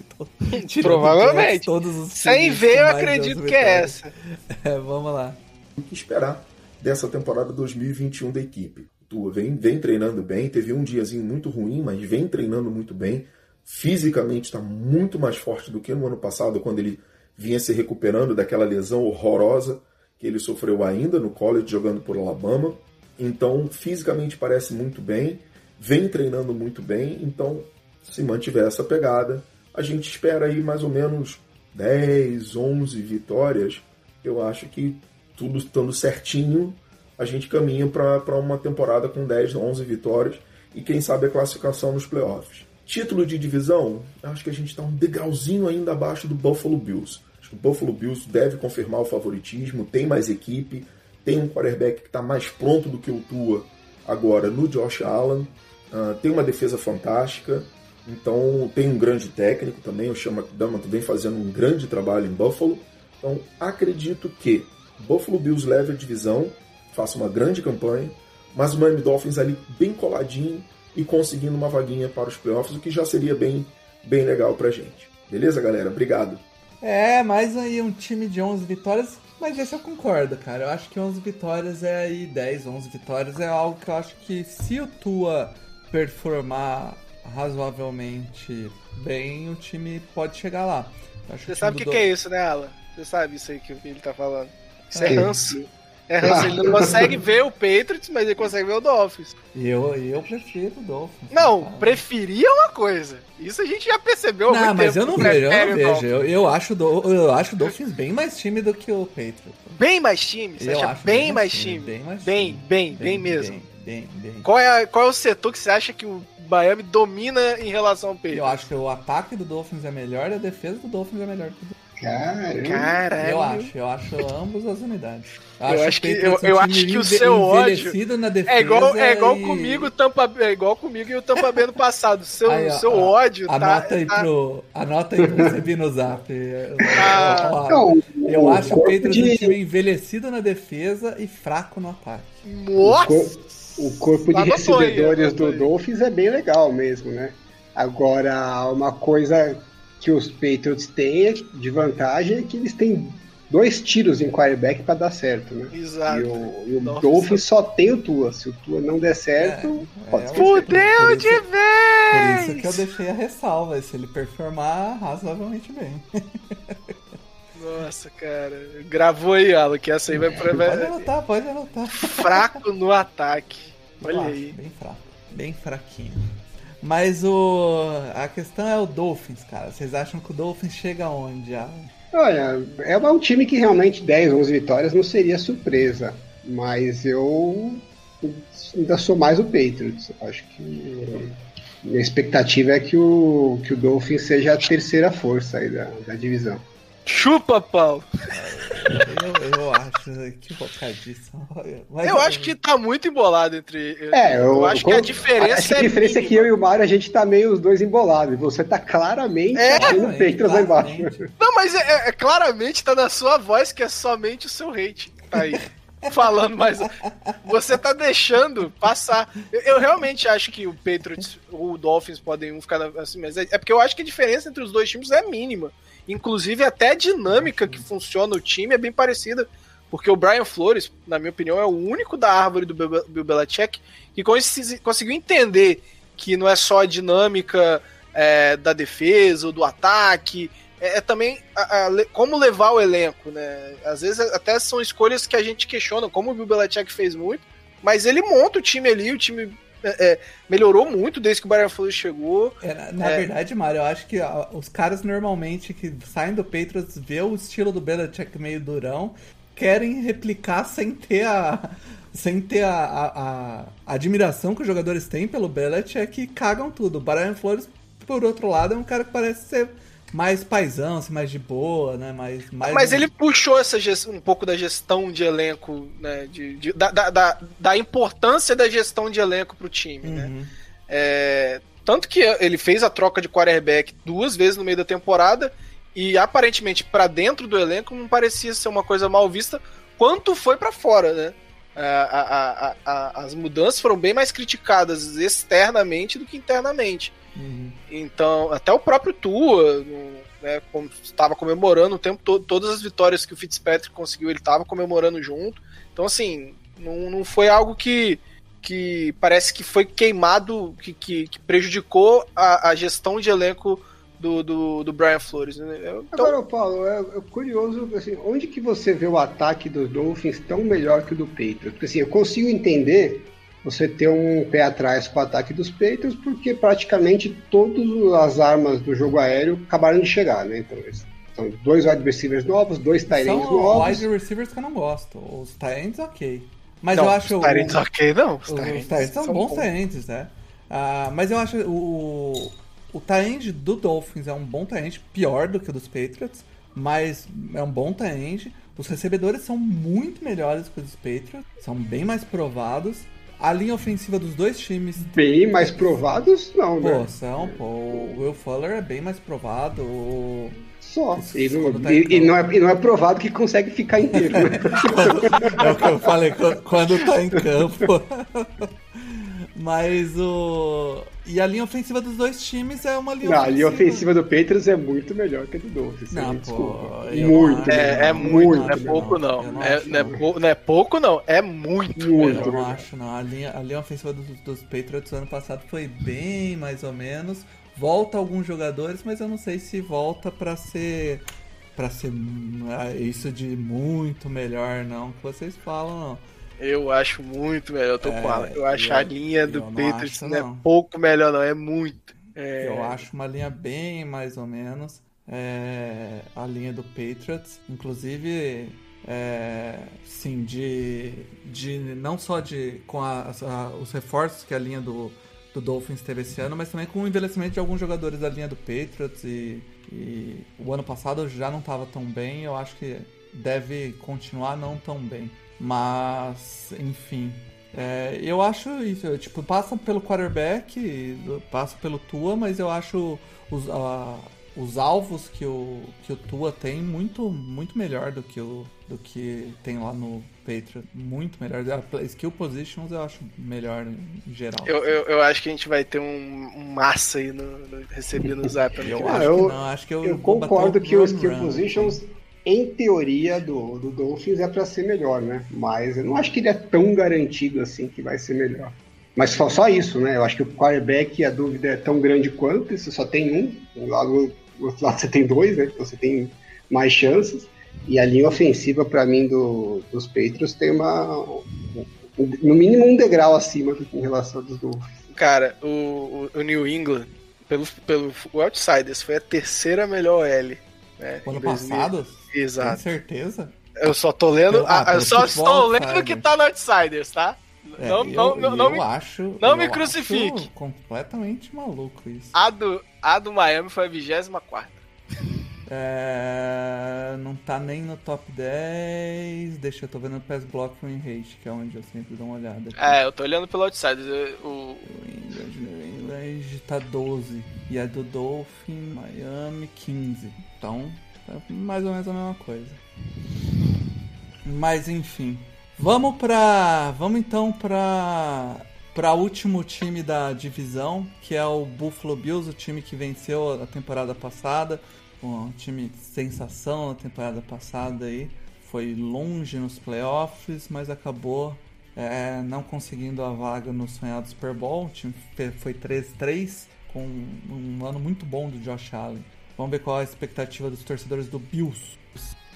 Então, Provavelmente. Todos os Sem ver, eu acredito que é essa. É, vamos lá. O que esperar dessa temporada 2021 da equipe? Tua vem, vem treinando bem, teve um diazinho muito ruim, mas vem treinando muito bem. Fisicamente está muito mais forte do que no ano passado, quando ele vinha se recuperando daquela lesão horrorosa que ele sofreu ainda no college jogando por Alabama. Então, fisicamente parece muito bem, vem treinando muito bem. Então, se mantiver essa pegada, a gente espera aí mais ou menos 10, 11 vitórias. Eu acho que tudo estando certinho, a gente caminha para uma temporada com 10, 11 vitórias e quem sabe a classificação nos playoffs. Título de divisão, acho que a gente está um degrauzinho ainda abaixo do Buffalo Bills. Acho que o Buffalo Bills deve confirmar o favoritismo, tem mais equipe, tem um quarterback que está mais pronto do que o Tua agora no Josh Allen. Uh, tem uma defesa fantástica. Então tem um grande técnico também, o Chama Dama vem fazendo um grande trabalho em Buffalo. Então acredito que Buffalo Bills leve a divisão, faça uma grande campanha, mas o Miami Dolphins ali bem coladinho e conseguindo uma vaguinha para os playoffs, o que já seria bem, bem legal pra gente. Beleza, galera? Obrigado. É, mais aí um time de 11 vitórias mas esse eu concordo, cara. Eu acho que 11 vitórias é aí 10, 11 vitórias é algo que eu acho que se o Tua performar razoavelmente bem, o time pode chegar lá. Você sabe o que, do... que, é isso, né, Alan? Você sabe isso aí que ele tá falando. Isso é, é ranço. É ranço. Ele não consegue ver o Patriots, mas ele consegue ver o Dolphins. Eu, eu prefiro o Dolphins. Não, preferir é uma coisa. Isso a gente já percebeu Não, mas eu não vejo, eu não vejo. Eu, eu, acho do, eu acho o Dolphins bem mais time do que o Patriots. Bem mais time? Você eu acha bem, mais time? time? Bem, mais bem, time. Bem, bem, bem, mesmo. Bem, bem, Qual, é, qual é o setor que você acha que o Miami domina em relação ao Patriots? Eu acho que o ataque do Dolphins é melhor e a defesa do Dolphins é melhor que o Dolphins. Caramba. Eu acho, eu acho ambas as unidades. Eu acho, eu acho que, eu, eu acho que o seu ódio é igual, é igual e... comigo, Tampa, é igual comigo e o Tampa B no passado. Seu, aí, ó, seu ó, ódio anota tá, aí tá... Pro, anota aí pro receber no zap. Ah, ó, não, eu acho o Patriots de... um time envelhecido na defesa e fraco no ataque. Nossa! O corpo de recebedores do Dolphins é bem legal mesmo, né? Agora, uma coisa que os Patriots têm de vantagem é que eles têm dois tiros em quarterback para dar certo, né? Exato. E o, e o Dolphins só tem o Tua. Se o Tua não der certo, é, pode é, Fudeu de vez! Por isso que eu deixei a ressalva, se ele performar razoavelmente bem. Nossa, cara. Gravou aí, Alan, que essa aí vai pra. Pode anotar, pode anotar. Fraco no ataque. Olha aí. Bem fraco. Bem fraquinho. Mas o a questão é o Dolphins, cara. Vocês acham que o Dolphins chega aonde? Ah? Olha, é um time que realmente 10, 11 vitórias não seria surpresa. Mas eu ainda sou mais o Patriots. Acho que minha expectativa é que o, que o Dolphins seja a terceira força aí da, da divisão. Chupa, pau! Eu, eu acho equivocadíssimo. Mas eu acho que tá muito embolado entre. É, eu, eu acho que a diferença. Acho que a é diferença é, que eu e o Mário a gente tá meio os dois embolados. Você tá claramente é, no Patriots lá embaixo. Não, mas é, é, claramente tá na sua voz que é somente o seu hate. Tá aí. falando, mas você tá deixando passar. Eu, eu, realmente acho que o Patriots, o Dolphins podem um ficar assim, mas é, é, porque eu acho que a diferença entre os dois times é mínima. Inclusive, até a dinâmica que funciona o time é bem parecida. Porque o Brian Flores, na minha opinião, é o único da árvore do Bill Belichick que conseguiu entender que não é só a dinâmica é, da defesa ou do ataque, é, é também a, a, como levar o elenco, né? Às vezes até são escolhas que a gente questiona, como o Bill Belichick fez muito, mas ele monta o time ali, o time é, é melhorou muito desde que o Brian Flores chegou. É, na, na é. verdade, Mário, eu acho que ó, os caras normalmente que saem do Patriots vê o estilo do Belichick meio durão, querem replicar sem ter a sem ter a, a, a, admiração que os jogadores têm pelo Belichick e cagam tudo. O Brian Flores, por outro lado, é um cara que parece ser mais paisão, assim, mais de boa, né? Mais, mais Mas ele puxou essa gestão, um pouco da gestão de elenco, né? De, de da, da, da, importância da gestão de elenco pro time, né? uhum. né? É, tanto que ele fez a troca de quarterback duas vezes no meio da temporada e aparentemente para dentro do elenco não parecia ser uma coisa mal vista quanto foi para fora, né? A, a, a, as mudanças foram bem mais criticadas externamente do que internamente. Uhum. Então, até o próprio Tua, né, estava comemorando o tempo todo, todas as vitórias que o Fitzpatrick conseguiu, ele estava comemorando junto. Então, assim, não, não foi algo que, que parece que foi queimado, que, que, que prejudicou a, a, gestão de elenco do, do, do Brian Flores. Né? Então... Agora, Paulo, é, é, curioso, assim, onde que você vê o ataque dos Dolphins tão melhor que o do Patriots? Porque assim, eu consigo entender você ter um pé atrás com o ataque dos Patriots, porque praticamente todas as armas do jogo aéreo acabaram de chegar, né? Então, são dois wide receivers novos, dois tight ends novos. wide receivers que eu não gosto. Os tight ends, ok. Mas não, eu acho... Os tight ends ok, não. Os, os tight ends são, são bons tight ends, né? Uh, mas eu acho o, o tight end do Dolphins é um bom tight end, pior do que o dos Patriots, mas é um bom tight end. Os recebedores são muito melhores que os dos Patriots, são bem mais provados. A linha ofensiva dos dois times. Bem mais provados, não, né? Pô, são, pô. O Will Fuller é bem mais provado. O... Só. E não, tá e, e, não é, e não é provado que consegue ficar inteiro, né? é o que eu falei, quando tá em campo. Mas o. E a linha ofensiva dos dois times é uma linha não, ofensiva. A linha ofensiva do Patriots é muito melhor que a do Dolphins. Não, pô, muito. É, é muito, não é pouco não. não é, não, é pou, não é pouco não, é muito. Muito. Eu não acho não. A linha, a linha ofensiva dos, dos Patriots ano passado foi bem mais ou menos. Volta alguns jogadores, mas eu não sei se volta para ser para ser ah, isso de muito melhor não que vocês falam não. Eu acho muito melhor, eu tô é, com ela. Eu acho eu, a linha do Patriots não, é pouco melhor, não, é muito. É... Eu acho uma linha bem mais ou menos. É, a linha do Patriots, inclusive, é, sim, de, de não só de com a, a, os reforços que a linha do, do Dolphins teve esse ano, mas também com o envelhecimento de alguns jogadores da linha do Patriots e, e o ano passado já não estava tão bem, eu acho que deve continuar não tão bem. Mas, enfim. É, eu acho isso, tipo, passa pelo quarterback, passa pelo Tua, mas eu acho os, uh, os alvos que o, que o Tua tem muito, muito melhor do que, o, do que tem lá no Patriot. Muito melhor. A skill positions eu acho melhor em geral. Eu, eu, eu acho que a gente vai ter um, um massa aí no, no receber no Zap. eu, acho eu, que não, acho que eu, eu concordo que os skill positions em teoria, do, do Dolphins é para ser melhor, né? Mas eu não acho que ele é tão garantido assim que vai ser melhor. Mas só, só isso, né? Eu acho que o quarterback, a dúvida é tão grande quanto, você só tem um, lá do outro lado você tem dois, né? Então você tem mais chances. E a linha ofensiva, para mim, do, dos Patriots tem uma. Um, no mínimo um degrau acima do que em relação dos Dolphins. Cara, o, o, New England, pelo, pelo Outsiders, foi a terceira melhor L. Né, ano passado? Exato. Tem certeza? Eu só tô lendo. Ah, eu só estou lendo o que tá no Outsiders, tá? É, não, eu, não, não, não me, acho, não me crucifique. completamente maluco isso. A do, a do Miami foi a 24. É, não tá nem no top 10. Deixa eu tô vendo o Pass Block Win Rate, que é onde eu sempre dou uma olhada. Aqui. É, eu tô olhando pelo Outsiders. O New England tá 12. E a do Dolphin, Miami, 15. Então, é mais ou menos a mesma coisa. Mas enfim, Vamos para, vamos então para para último time da divisão, que é o Buffalo Bills, o time que venceu a temporada passada, um time de sensação na temporada passada aí, foi longe nos playoffs, mas acabou é, não conseguindo a vaga no sonhado Super Bowl. O time foi 3-3 com um ano muito bom do Josh Allen. Vamos ver qual é a expectativa dos torcedores do Bills.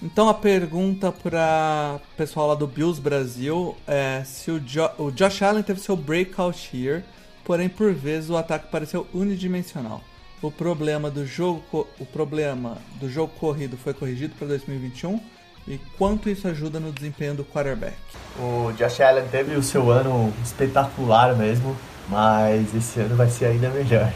Então a pergunta para pessoal lá do Bills Brasil é se o, jo o Josh Allen teve seu breakout year, porém por vezes o ataque pareceu unidimensional. O problema do jogo o problema do jogo corrido foi corrigido para 2021 e quanto isso ajuda no desempenho do quarterback? O Josh Allen teve o seu ano espetacular mesmo, mas esse ano vai ser ainda melhor.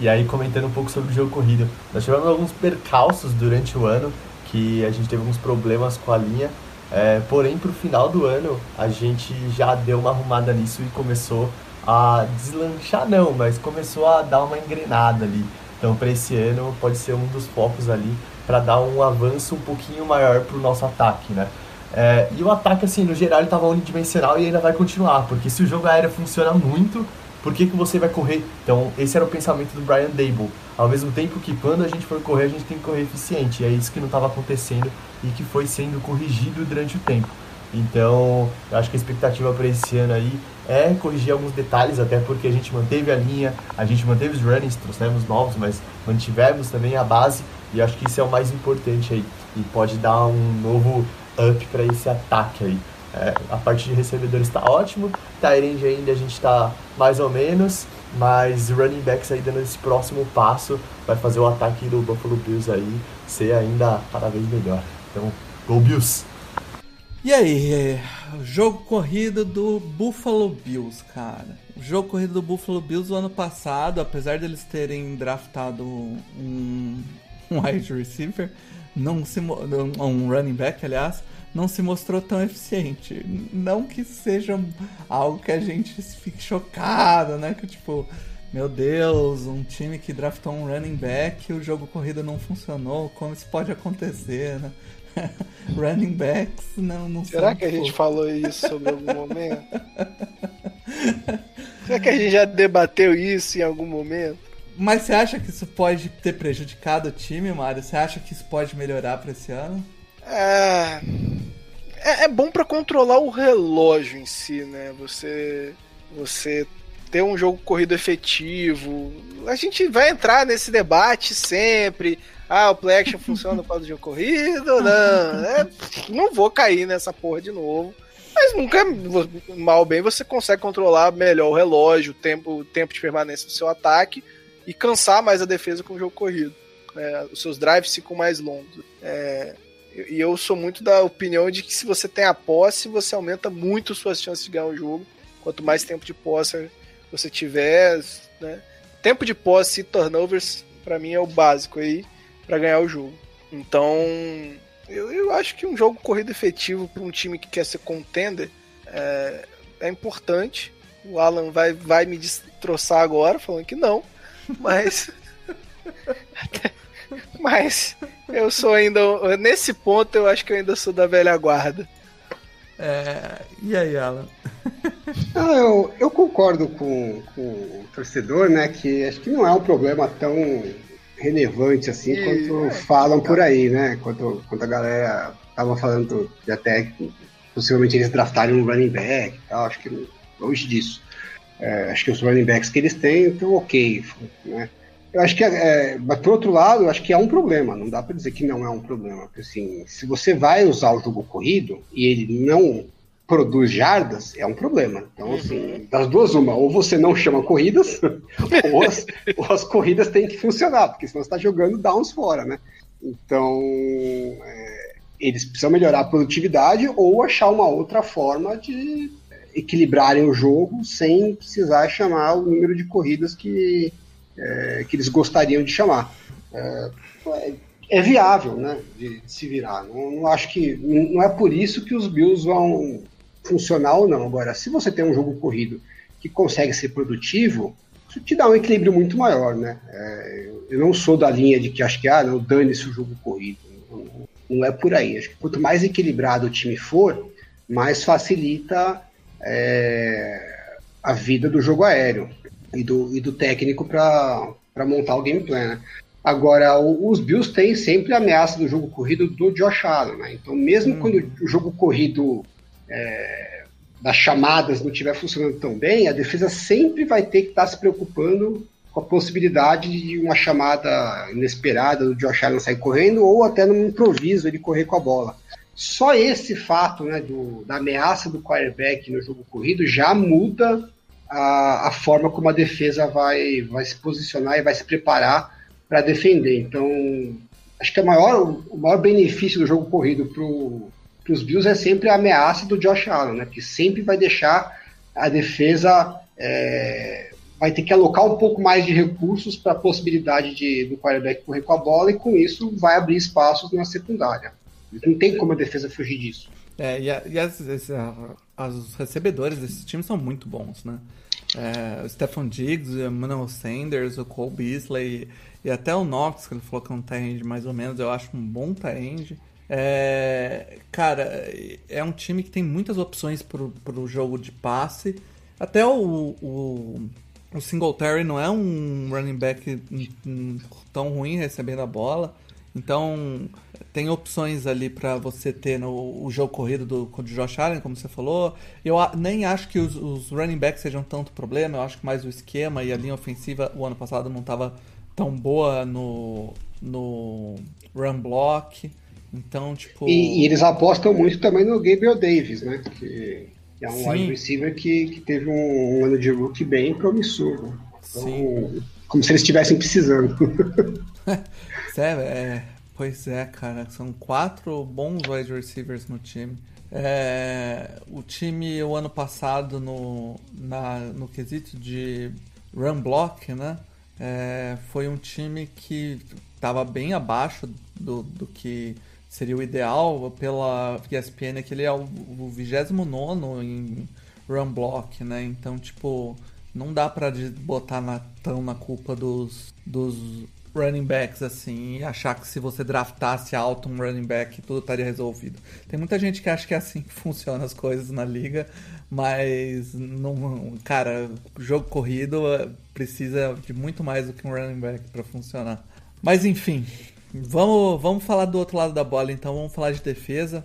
E aí comentando um pouco sobre o jogo corrido, nós tivemos alguns percalços durante o ano que a gente teve alguns problemas com a linha. É, porém, para o final do ano, a gente já deu uma arrumada nisso e começou a deslanchar, não, mas começou a dar uma engrenada ali. Então, para esse ano, pode ser um dos focos ali para dar um avanço um pouquinho maior para o nosso ataque, né? É, e o ataque, assim, no geral, ele estava unidimensional e ainda vai continuar, porque se o jogo aéreo funciona muito, por que, que você vai correr? Então, esse era o pensamento do Brian Dable. Ao mesmo tempo que quando a gente for correr, a gente tem que correr eficiente. E é isso que não estava acontecendo e que foi sendo corrigido durante o tempo. Então, eu acho que a expectativa para esse ano aí é corrigir alguns detalhes, até porque a gente manteve a linha, a gente manteve os runnings, trouxemos novos, mas mantivemos também a base. E acho que isso é o mais importante aí. E pode dar um novo up para esse ataque aí. É, a parte de recebedores está ótimo, Tyrande ainda a gente está mais ou menos, mas running backs aí dando esse próximo passo vai fazer o ataque do Buffalo Bills aí ser ainda cada vez melhor. Então, go Bills! E aí, jogo corrido do Buffalo Bills, cara. O jogo corrido do Buffalo Bills o ano passado, apesar deles terem draftado um, um wide receiver, não se, um running back, aliás, não se mostrou tão eficiente. Não que seja algo que a gente fique chocado, né? Que tipo, meu Deus, um time que draftou um running back e o jogo corrida não funcionou, como isso pode acontecer, né? running backs não, não Será que a gente falou isso sobre algum momento? Será que a gente já debateu isso em algum momento? Mas você acha que isso pode ter prejudicado o time, Mário? Você acha que isso pode melhorar para esse ano? É, é, é bom para controlar o relógio em si, né? Você, você ter um jogo corrido efetivo. A gente vai entrar nesse debate sempre. Ah, o play action funciona para o jogo corrido? Não, é, não vou cair nessa porra de novo. Mas nunca, mal bem, você consegue controlar melhor o relógio, o tempo, o tempo de permanência do seu ataque e cansar mais a defesa com o jogo corrido. É, os seus drives ficam mais longos. É, e eu sou muito da opinião de que se você tem a posse, você aumenta muito suas chances de ganhar o jogo. Quanto mais tempo de posse você tiver, né? Tempo de posse e turnovers, para mim, é o básico aí para ganhar o jogo. Então, eu, eu acho que um jogo corrido efetivo para um time que quer ser contender é, é importante. O Alan vai, vai me destroçar agora, falando que não, mas. Mas eu sou ainda. Nesse ponto, eu acho que eu ainda sou da velha guarda. É, e aí, Alan? Ah, eu, eu concordo com, com o torcedor, né? Que acho que não é um problema tão relevante assim e, quanto é, falam por aí, né? Quanto, quanto a galera tava falando de até possivelmente eles draftarem um running back e tal. Acho que longe disso. É, acho que os running backs que eles têm estão ok, né? Eu acho que, é, mas por outro lado, eu acho que é um problema. Não dá para dizer que não é um problema. Porque, assim, se você vai usar o jogo corrido e ele não produz jardas, é um problema. Então, uhum. assim, das duas, uma, ou você não chama corridas, ou, as, ou as corridas têm que funcionar, porque senão você está jogando downs fora, né? Então, é, eles precisam melhorar a produtividade ou achar uma outra forma de equilibrarem o jogo sem precisar chamar o número de corridas que, é, que eles gostariam de chamar. É, é viável, né, de, de se virar. Não, não, acho que não é por isso que os Bills vão funcionar ou não. Agora, se você tem um jogo corrido que consegue ser produtivo, isso te dá um equilíbrio muito maior, né? É, eu não sou da linha de que acho que ah, não dane-se o jogo corrido. Não, não, é por aí. Acho que quanto mais equilibrado o time for, mais facilita é, a vida do jogo aéreo e do, e do técnico para montar o gameplay. Né? Agora, o, os Bills têm sempre a ameaça do jogo corrido do Josh Allen. Né? Então, mesmo hum. quando o jogo corrido é, das chamadas não estiver funcionando tão bem, a defesa sempre vai ter que estar tá se preocupando com a possibilidade de uma chamada inesperada do Josh Allen sair correndo ou até num improviso ele correr com a bola. Só esse fato né, do, da ameaça do quarterback no jogo corrido já muda a, a forma como a defesa vai, vai se posicionar e vai se preparar para defender. Então, acho que a maior, o maior benefício do jogo corrido para os Bills é sempre a ameaça do Josh Allen, né, que sempre vai deixar a defesa. É, vai ter que alocar um pouco mais de recursos para a possibilidade de, do quarterback correr com a bola e com isso vai abrir espaços na secundária. Não tem como a defesa fugir disso. É, e, a, e as, as, os recebedores desse time são muito bons, né? É, o Stefan Diggs, o Emmanuel Sanders, o Cole Beasley e até o Knox, que ele falou que é um tight mais ou menos, eu acho um bom tight é, cara, é um time que tem muitas opções pro, pro jogo de passe. Até o, o, o Singletary não é um running back tão ruim recebendo a bola. Então, tem opções ali para você ter no o jogo corrido do, do Josh Allen, como você falou. Eu nem acho que os, os, running backs sejam tanto problema. Eu acho que mais o esquema e a linha ofensiva o ano passado não estava tão boa no, no run block. Então, tipo. E, e, eles apostam muito também no Gabriel Davis, né? Que é um Sim. wide receiver que, que teve um, um, ano de rookie bem promissor. Né? Então, Sim. Como se eles estivessem precisando. É, pois é, cara. São quatro bons wide receivers no time. É, o time, o ano passado, no, na, no quesito de run block, né? É, foi um time que estava bem abaixo do, do que seria o ideal pela ESPN, que ele é o, o 29 em run block, né? Então, tipo, não dá pra botar na, tão na culpa dos, dos running backs assim e achar que se você draftasse alto um running back tudo estaria resolvido. Tem muita gente que acha que é assim que funcionam as coisas na liga, mas não, cara, jogo corrido eh, precisa de muito mais do que um running back para funcionar. Mas enfim, Vamos, vamos falar do outro lado da bola, então vamos falar de defesa,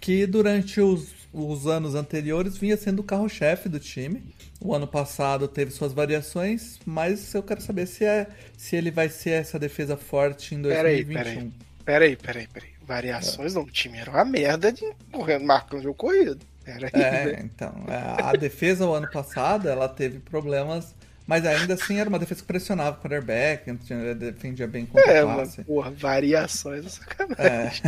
que durante os, os anos anteriores vinha sendo o carro-chefe do time. O ano passado teve suas variações, mas eu quero saber se, é, se ele vai ser essa defesa forte em 2021. Peraí, peraí, peraí, peraí. Variações é. não, o time era uma merda de correndo, marcando jogo corrido. Peraí, é, né? então, a, a defesa o ano passado, ela teve problemas mas ainda assim era uma defesa que pressionava o quarterback, defendia bem contra é, a classe. Mas, porra, variações é sacanagem.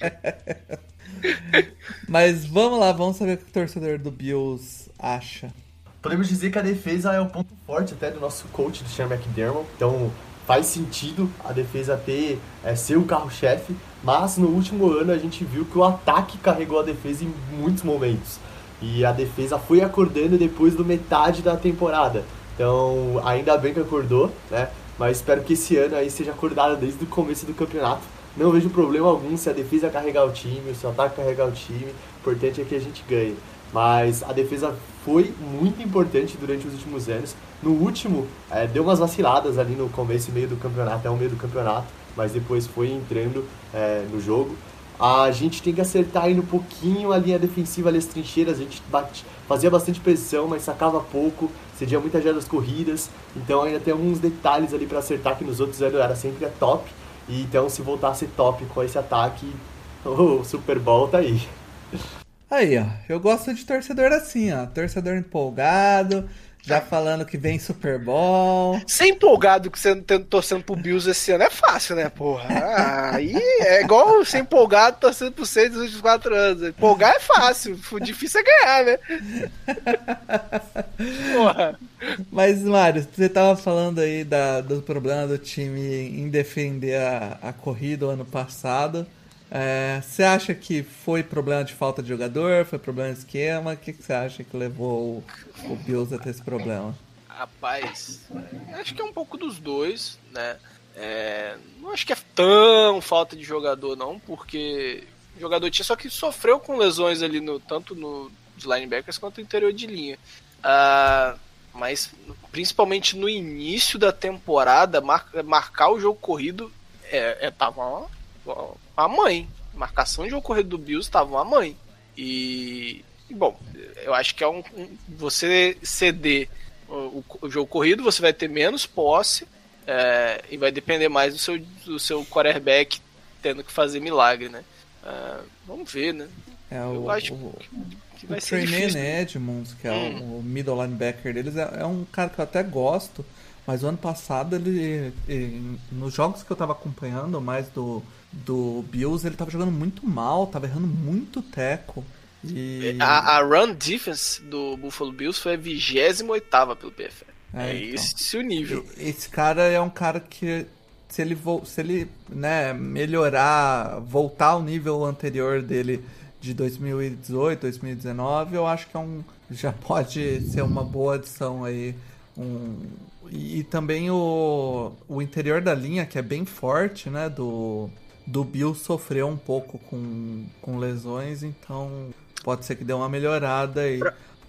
É. mas vamos lá, vamos saber o que o torcedor do Bills acha. Podemos dizer que a defesa é o ponto forte até do nosso coach, do Sean McDermott. Então faz sentido a defesa ter é, ser o carro-chefe, mas no último ano a gente viu que o ataque carregou a defesa em muitos momentos. E a defesa foi acordando depois do metade da temporada. Então, ainda bem que acordou, né? Mas espero que esse ano aí seja acordada desde o começo do campeonato. Não vejo problema algum se a defesa carregar o time, se o ataque carregar o time. O importante é que a gente ganhe. Mas a defesa foi muito importante durante os últimos anos. No último, é, deu umas vaciladas ali no começo e meio do campeonato, até o meio do campeonato, mas depois foi entrando é, no jogo. A gente tem que acertar ainda um pouquinho a linha defensiva ali as trincheiras. A gente bate, fazia bastante pressão, mas sacava pouco, cedia muitas jardas corridas. Então ainda tem alguns detalhes ali para acertar que nos outros anos era sempre a top. Então se voltasse top com esse ataque, o Super Bowl tá aí. Aí, ó. Eu gosto de torcedor assim, ó. Torcedor empolgado, já falando que vem Super Bowl. Ser empolgado que você tá torcendo pro Bills esse ano é fácil, né, porra? Ah, aí é igual ser empolgado torcendo pro Saints nos últimos quatro anos. Empolgar é fácil, o difícil é ganhar, né? porra. Mas, Mário, você tava falando aí da, do problema do time em defender a, a corrida o ano passado. É, você acha que foi problema de falta de jogador? Foi problema de esquema? O que, você acha que levou o, o Bills a ter esse problema? Rapaz, acho que é um pouco dos dois, né? É, não acho que é tão falta de jogador, não, porque jogador tinha, só que sofreu com lesões ali, no, tanto no, nos linebackers quanto no interior de linha. Uh, mas principalmente no início da temporada, mar, marcar o jogo corrido é, é, tava uma mãe. Marcação de jogo corrido do Bills tava uma mãe. E, bom, eu acho que é um, um você ceder o, o, jogo corrido, você vai ter menos posse é, e vai depender mais do seu, do seu quarterback tendo que fazer milagre, né? Uh, vamos ver, né? É, eu o, acho o, que vai o ser difícil. Edmonds, que é hum. o middle linebacker deles, é, é, um cara que eu até gosto, mas o ano passado ele, ele nos jogos que eu tava acompanhando, mais do, do Bills, ele tava jogando muito mal, tava errando muito teco. E... A, a run defense do Buffalo Bills foi a 28 pelo PFL. É, é então. esse o nível. Esse cara é um cara que se ele, se ele né, melhorar, voltar ao nível anterior dele de 2018, 2019, eu acho que é um, já pode ser uma boa adição aí. Um, e, e também o, o interior da linha, que é bem forte, né? Do, do Bill sofreu um pouco com, com lesões, então pode ser que dê uma melhorada aí.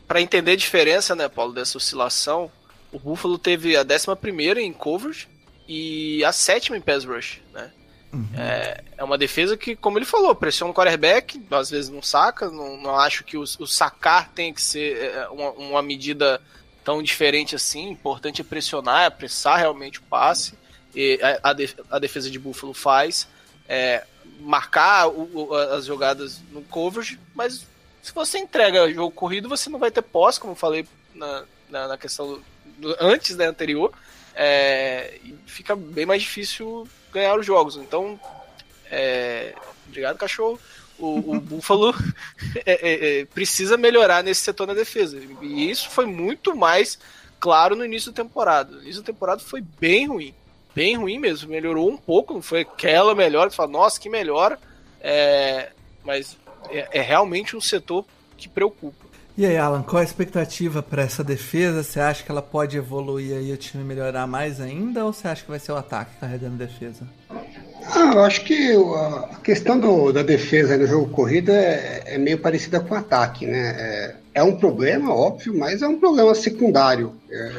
Para entender a diferença, né, Paulo, dessa oscilação, o Buffalo teve a 11 em coverage e a sétima em pass rush, né? Uhum. É, é uma defesa que, como ele falou, pressiona o quarterback, às vezes não saca, não, não acho que o, o sacar tem que ser é, uma, uma, medida tão diferente assim, importante é pressionar, é apressar realmente o passe, e a, a defesa de Buffalo faz, é, marcar o, o, as jogadas no coverage, mas se você entrega jogo corrido, você não vai ter pós, como eu falei na, na, na questão do, do, antes da anterior, é, fica bem mais difícil ganhar os jogos. Então, é, obrigado, cachorro. O, o Buffalo é, é, é, precisa melhorar nesse setor da defesa. E isso foi muito mais claro no início da temporada. No início da temporada foi bem ruim. Bem ruim mesmo. Melhorou um pouco, não foi aquela melhora. Você fala, nossa, que melhora. É, mas é, é realmente um setor que preocupa. E aí, Alan, qual a expectativa para essa defesa? Você acha que ela pode evoluir e o time melhorar mais ainda ou você acha que vai ser o ataque carregando a defesa? Ah, eu acho que a questão do, da defesa no jogo corrida é, é, meio parecida com o ataque, né? É, é, um problema, óbvio, mas é um problema secundário. É,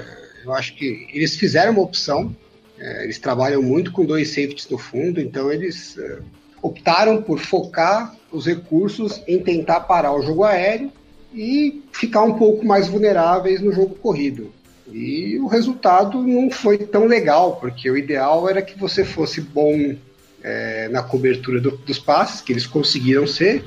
eu acho que eles fizeram uma opção, é, eles trabalham muito com dois safeties no fundo, então eles é, optaram por focar os recursos em tentar parar o jogo aéreo e ficar um pouco mais vulneráveis no jogo corrido. E o resultado não foi tão legal, porque o ideal era que você fosse bom é, na cobertura do, dos passes, que eles conseguiram ser,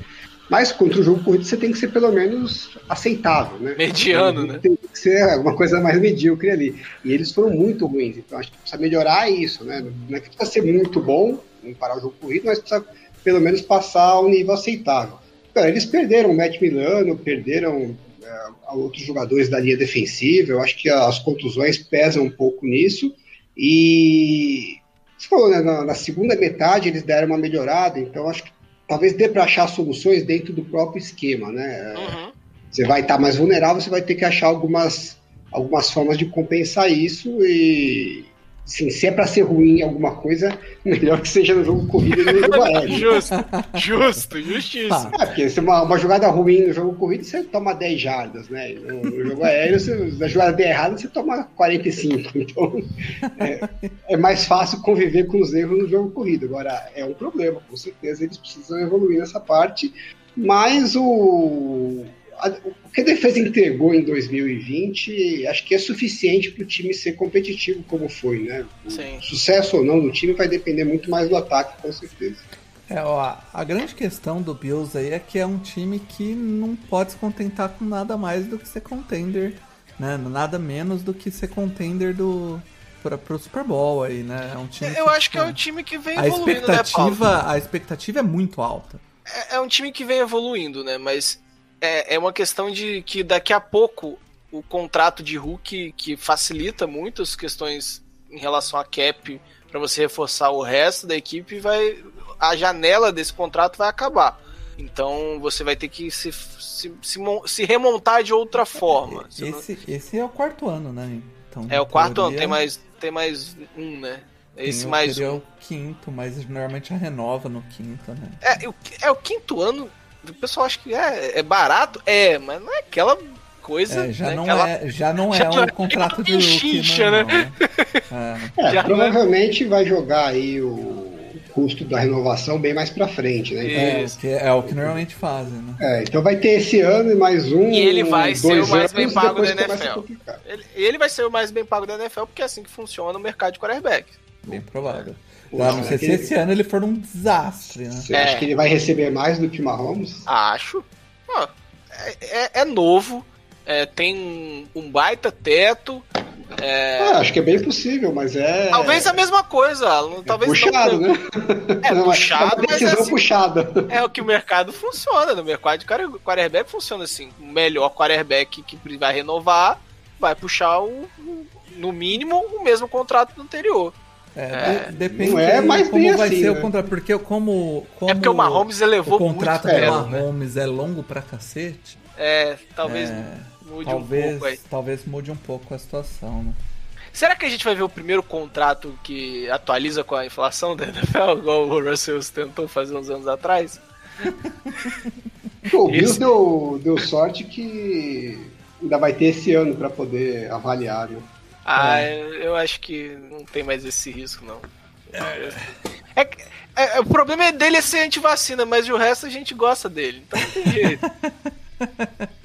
mas contra o jogo corrido você tem que ser pelo menos aceitável, né? Mediano, né? Tem que ser alguma coisa mais medíocre ali. E eles foram muito ruins, então acho que precisa melhorar isso, né? Não é que precisa ser muito bom, não parar o jogo corrido, mas precisa pelo menos passar ao nível aceitável. Cara, eles perderam o Matt Milano, perderam é, outros jogadores da linha defensiva. Eu acho que as contusões pesam um pouco nisso. E você falou, né, na, na, segunda metade eles deram uma melhorada, então acho que talvez dê para achar soluções dentro do próprio esquema, né? Uhum. Você vai estar tá mais vulnerável, você vai ter que achar algumas, algumas formas de compensar isso e, Sim, se é pra ser ruim alguma coisa, melhor que seja no jogo corrido e no jogo aéreo. justo, justo, justíssimo. Ah, porque se uma, uma jogada ruim no jogo corrido, você toma 10 jardas, né? No, no jogo aéreo, se a jogada der errada, você toma 45. Então, é, é, mais fácil conviver com os erros no jogo corrido. Agora, é um problema, com certeza eles precisam evoluir nessa parte, mas o o que a defesa entregou em 2020 acho que é suficiente para o time ser competitivo como foi, né? O sucesso ou não do time vai depender muito mais do ataque, com certeza. É, ó, a grande questão do Bills aí é que é um time que não pode se contentar com nada mais do que ser contender, né? Nada menos do que ser contender do para pro Super Bowl aí, né? É um time Eu que, acho que é um time que vem a evoluindo, né, expectativa, né, A expectativa é muito alta. É, é um time que vem evoluindo, né? Mas é, é uma questão de que daqui a pouco o contrato de Hulk, que facilita muito as questões em relação a cap para você reforçar o resto da equipe, vai a janela desse contrato vai acabar. Então você vai ter que se, se, se, se remontar de outra forma. Esse, esse é o quarto ano, né? Então, é o quarto teoria... ano, tem mais, tem mais um, né? Esse mais um. o quinto, mas normalmente já renova no quinto, né? É, o- é o quinto ano. O pessoal acha que é, é barato? É, mas não é aquela coisa. É, já, né, não aquela- é, já não já é não é um contrato de normal, né? né? É. É, Já provavelmente vai jogar aí o custo da renovação bem mais pra frente, né? Então, É, é o que normalmente fazem, né? é, então vai ter esse ano e mais um. E ele vai ser o mais anos, bem pago da NFL. Ele, ele vai ser o mais bem pago da NFL, porque é assim que funciona o mercado de quarterback. Bem provável. Sei se aquele- esse ano ele for um desastre, né? Você É. acha que ele vai receber mais do que o Mahomes? Acho. Ó, é, é- é novo, é, tem um, baita teto. é, Ah, acho que é bem possível, mas é. Talvez a mesma coisa, Alan. Talvez puxado, não, né? É Não, puxado, é uma mas decisão é assim, puxada. É o que o mercado funciona. No mercado de quarterback funciona assim. O melhor quarterback que vai renovar vai puxar o, o- no mínimo o mesmo contrato do anterior. É, de- depende Não é de mais como bem vai assim, ser né? o contrato, porque como, como é porque o Mahomes elevou o contrato muito do né? Mahomes é longo pra cacete, É, talvez É, mude talvez, um pouco aí. talvez mude um pouco a situação, né? Será que a gente vai ver o primeiro contrato que atualiza com a inflação da NFL, igual o Russell tentou fazer uns anos atrás? Pô, o Bills deu, deu sorte que ainda vai ter esse ano pra poder avaliar, né? Ah, eu acho que não tem mais esse risco, não. É, que- é- é- o problema dele é ser antivacina, mas o resto a gente gosta dele, então não tem jeito.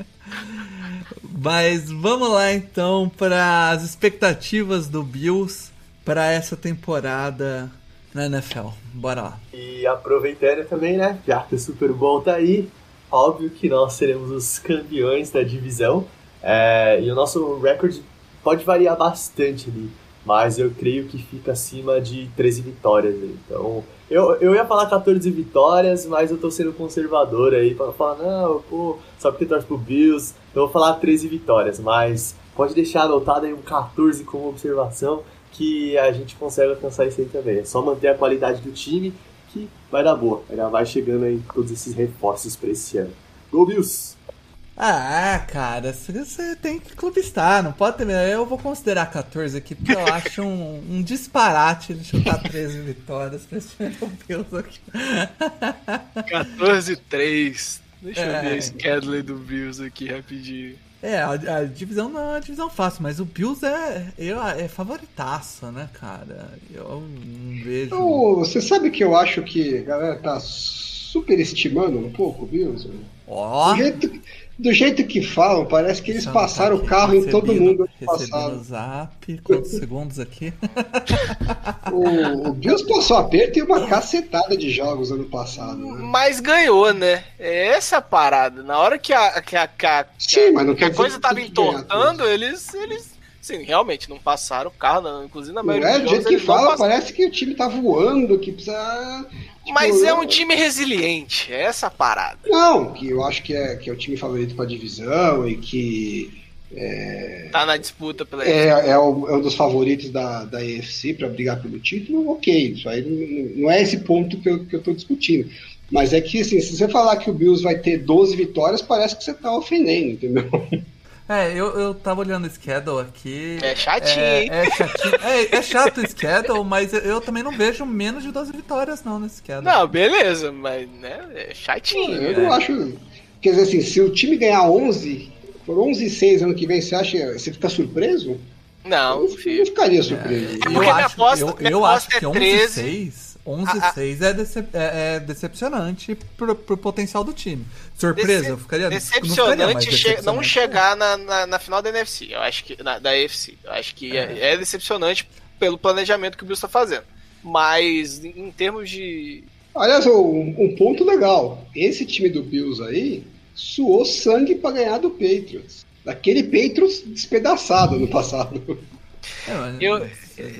Mas vamos lá então para as expectativas do Bills para essa temporada na NFL. Bora lá. E aproveitando também, né? Já que o Super Bowl tá aí, óbvio que nós seremos os campeões da divisão. É, e o nosso recorde pode variar bastante ali, mas eu creio que fica acima de 13 vitórias. aí. Então, eu, eu ia falar 14 vitórias, mas eu tô sendo conservador aí pra falar, não, pô, só porque torce pro Bills, então eu vou falar 13 vitórias, mas pode deixar anotado aí um 14 como observação que a gente consegue alcançar isso aí também. É só manter a qualidade do time que vai dar boa. Ainda vai chegando aí todos esses reforços pra esse ano. Go Bills! Ah, cara, você- você tem que clubistar, não pode ter. Eu vou considerar 14 aqui, porque eu acho um, um disparate ele chutar 13 vitórias pra esse Bills aqui. 14-3. Deixa eu É. ver a schedule do Bills aqui rapidinho. É, a, a divisão não é uma divisão fácil, mas o Bills é, eu, é favoritaço, né, cara? Eu não vejo. Então, você sabe que eu acho que a galera tá superestimando um pouco o Bills? Ó, Do jeito, do jeito que falam, parece que eles Só passaram o carro em todo mundo ano passado. zap, quantos segundos aqui? O, o Bills passou aperto e uma cacetada de jogos ano passado. Né? Mas ganhou, né? É essa a parada. Na hora que a, que a, que a, Sim, mas não que a coisa tava ganhar entortando, eles, eles. Sim, realmente não passaram o carro, não. inclusive na Não maioria é dos do jeito jogos que fala, parece que o time tá voando, que precisa. Mas é um eu- time resiliente, é essa parada. Não, que eu acho que é, que é o time favorito pra divisão e que Tá na disputa pela é, é, o- é um dos favoritos da, da EFC para brigar pelo título, ok. Isso aí não, não é esse ponto que eu, que eu tô discutindo. Mas é que, assim, se você falar que o Bills vai ter 12 vitórias, parece que você tá ofendendo, entendeu? É, eu, eu tava olhando o schedule aqui. É chatinho, é, hein? É, chatinho. É, é chato o schedule, mas eu, eu também não vejo menos de 12 vitórias não nesse schedule. Não, beleza, mas né, é chatinho. Eu não acho. Quer dizer, assim, se o time ganhar 11, por 11 e 6 ano que vem, você acha. Você fica surpreso? Não, Eu filho. ficaria surpreso. É eu porque minha acho, aposta- eu, eu acho que é 11 13. 6 11 A- a- 6 é, decep- é- é decepcionante pro, pro potencial do time. Surpresa, Dece- eu ficaria não ficaria Decepcionante che- não decepcionante. chegar na, na, na final da NFC. Eu acho que. Na, da AFC. Eu acho que é. é decepcionante pelo planejamento que o Bills tá fazendo. Mas em, termos de. Aliás, um, um ponto legal. Esse time do Bills aí suou sangue pra ganhar do Patriots. Daquele Patriots despedaçado no passado. É, mas- Eu- é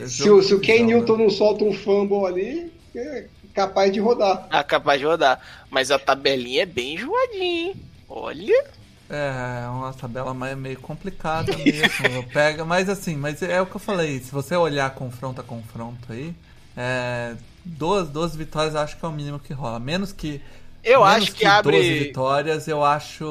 Se, se o Ken divisão, Newton né? não solta um fumble ali, é capaz de rodar. Ah, capaz de rodar. Mas a tabelinha é bem enjoadinha, hein? Olha. É, uma tabela mais- meio complicada mesmo. Pega, mas assim, mas é o que eu falei. Se você olhar confronto a confronto aí, é, duas, duas vitórias eu acho que é o mínimo que rola. Menos que Eu Menos acho que, abre. 12 vitórias, eu acho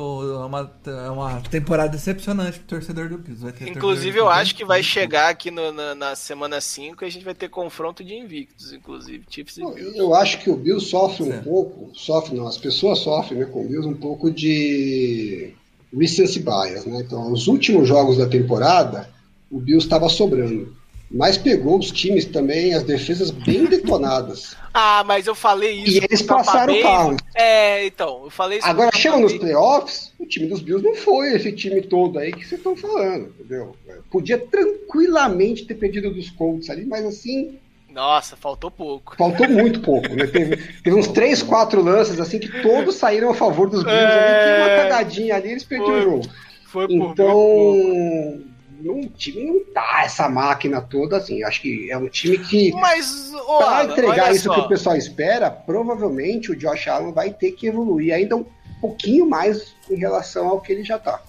uma, uma temporada decepcionante pro torcedor do Bills. Vai ter Inclusive, eu acho que vai Bills. chegar aqui no- na, na semana 5 e a gente vai ter confronto de invictos, inclusive. Chiefs Eu, Bills. eu acho que o Bill sofre um Certo. pouco, sofre não, as pessoas sofrem né, com o Bills um pouco de recency bias, né? Então, os últimos jogos da temporada, o Bills estava sobrando, mas pegou os times também, as defesas bem detonadas. Ah, mas eu falei isso. E eles passaram o carro. É, então, eu falei isso. Agora, pro chega Tampa nos playoffs, o time dos Bills não foi esse time todo aí que vocês estão falando, entendeu? Podia tranquilamente ter perdido dos Colts ali, mas assim, Nossa, faltou pouco. Faltou muito pouco, né? Teve, teve uns três, quatro lances assim que todos saíram a favor dos Bills. Ali, tem uma É. cagadinha ali, eles perderam Foi. o jogo. Foi por muito pouco. Então, não, time não tá essa máquina toda assim. Acho que é um time que, Mas, ô, para entregar isso só. que o pessoal espera, provavelmente o Josh Allen vai ter que evoluir ainda um pouquinho mais em relação ao que ele já tá.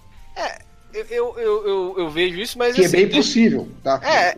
Eu, eu, eu, eu, eu vejo isso, mas Que é assim, bem possível, tá? É.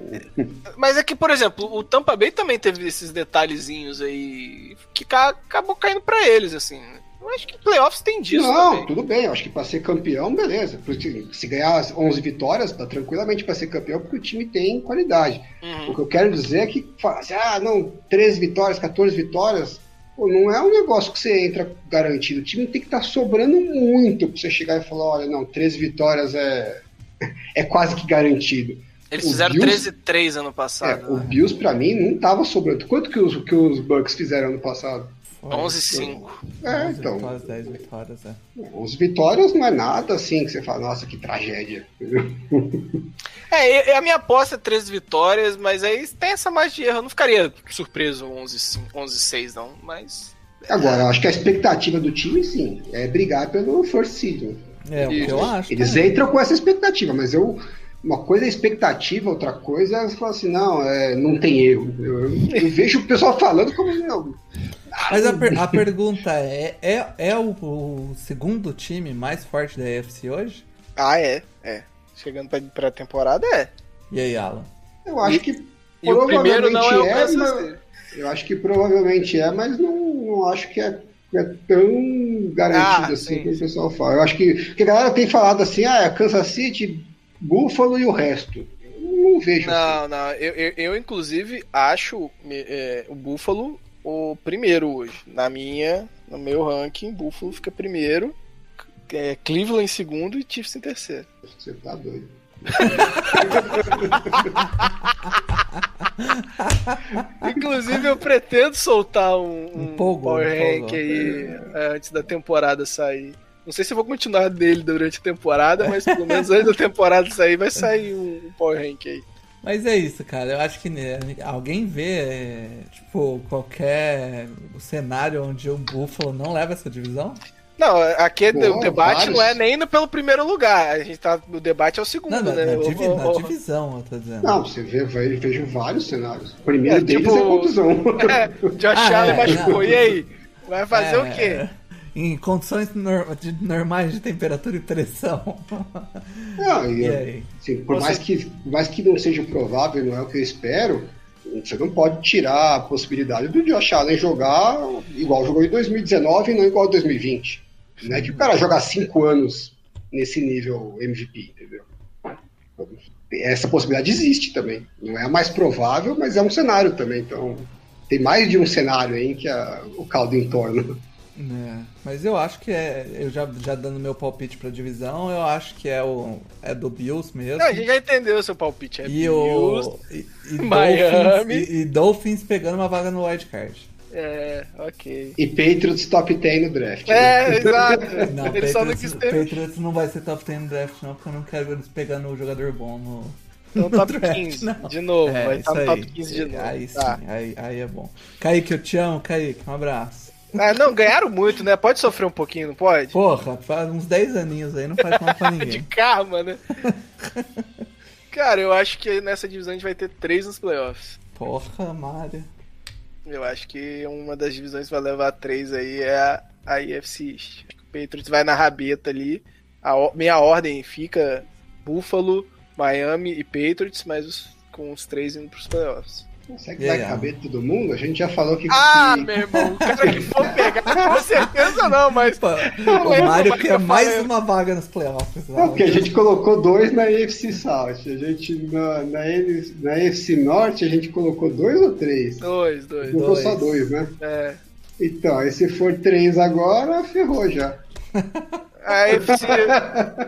Mas é que, por exemplo, o Tampa Bay também teve esses detalhezinhos aí que ca- acabou caindo pra eles, assim. Eu acho que playoffs tem disso não, também. tudo bem. Eu acho que para ser campeão, beleza. Porque Se ganhar as 11 vitórias, dá tranquilamente para ser campeão, porque o time tem qualidade. Uhum. O que eu quero dizer é que, assim, ah, não, 13 vitórias, 14 vitórias, pô, não é um negócio que você entra garantido. O time tem que estar sobrando muito para você chegar e falar, olha, não, 13 vitórias é, é quase que garantido. Eles o fizeram Bills- 13-3 ano É, passado. o né? Bills, para mim, não tava sobrando. Quanto que os, que os Bucks fizeram ano passado? Foi. 11-5. É, 11 então, vitórias, 10 vitórias, é. 11 vitórias não é nada assim que você fala, nossa, que tragédia. É, a minha aposta é 13 vitórias, mas aí tem essa erro. Eu não ficaria surpreso 11-5, 11-6, não. Mas. Agora, eu acho que a expectativa do time, sim, é brigar pelo first seed. É o que eu acho. Eles também. entram com essa expectativa, mas eu. Uma coisa é expectativa, outra coisa é falar assim, não, é, não tem erro. Eu, eu- eu vejo o pessoal falando como não. Mas a, per- a pergunta é: é, é o, o segundo time mais forte da AFC hoje? Ah, é. É. Chegando pra, pra temporada, é. E aí, Alan? Eu acho que E o primeiro não é o é, Kansas mas, eu acho que provavelmente é, mas não, não acho que é, é tão garantido Ah, assim sim, como o pessoal fala. Eu acho que, que a galera tem falado assim, ah, é Kansas City, Buffalo e o resto. Eu não vejo assim. Não, não. Eu, eu, eu, inclusive, acho é, o Buffalo o primeiro hoje. Na minha, no meu ranking, Buffalo fica primeiro, é, Cleveland em segundo e Chiefs em terceiro. Você tá doido. Inclusive, eu pretendo soltar um, um Empolgou, Power. Rank aí é, antes da temporada sair. Não sei se eu vou continuar dele durante a temporada, mas pelo menos antes da temporada sair, vai sair um Power Rank aí. Mas é isso, cara. Eu acho que né, alguém vê, é, tipo, qualquer cenário onde o Buffalo não leva essa divisão? Não, aqui é- Pô, o debate vários. não é nem pelo primeiro lugar. A gente tá. O debate é o segundo, Não, na, né? na divi- o- na o- divisão, eu tô dizendo. Não, você vê, vai- eu vejo vários cenários. O primeiro É, deles tipo- é contusão. É, o Josh Ah, Allen é, machucou. não. E aí? Vai fazer É, o quê? Em condições normais de temperatura e pressão. Não, e, E aí? assim, por, Você- mais que, por mais que não seja provável, não é o que eu espero, você não pode tirar a possibilidade do Josh Allen jogar igual jogou em 2019 e não igual em 2020. Não é que o cara jogar cinco anos nesse nível MVP, entendeu? Essa possibilidade existe também. Não é a mais provável, mas é um cenário também. Então, tem mais de um cenário aí que a- o caldo entorna. É, mas eu acho que é. Eu já, já dando meu palpite pra divisão, eu acho que é o. É do Bills mesmo. Não, a gente já entendeu o seu palpite. É E Bills, o. E, e Miami. Dolphins, e, e Dolphins pegando uma vaga no wildcard. É, ok. E Patriots top 10 no draft. né? É, exato. Não, Ele só não Patriots, quis ter. Patriots não vai ser top 10 no draft, não, porque eu não quero eles pegando o jogador bom no. Então, no top draft, 15, não. de novo. É, vai estar isso no aí. top 15 de novo. Aí sim, Tá. aí, aí é bom. Kaique, eu te amo, Kaique, um abraço. Ah, não, ganharam muito, né? Pode sofrer um pouquinho, não pode? Porra, faz uns 10 aninhos aí, não faz mal pra De ninguém. karma, né? Cara, eu acho que nessa divisão a gente vai ter três nos playoffs. Porra, Mário. Eu acho que uma das divisões que vai levar três aí é a, a IFC East. O Patriots vai na rabeta ali. A minha ordem fica Buffalo, Miami e Patriots, mas os- com os três indo pros playoffs. Será que vai Yeah. caber todo mundo? A gente já falou que. Ah, que- meu irmão, o cara que for pegar, com certeza não, mas. Pô, Não o Mário mais quer que eu mais uma vaga nos playoffs. Não, porque a gente colocou dois na AFC South. A gente na, na, na AFC Norte a gente colocou dois ou três? Dois, dois. Colocou Dois. só dois, né? É. Então, aí se for três agora, ferrou já. A AFC,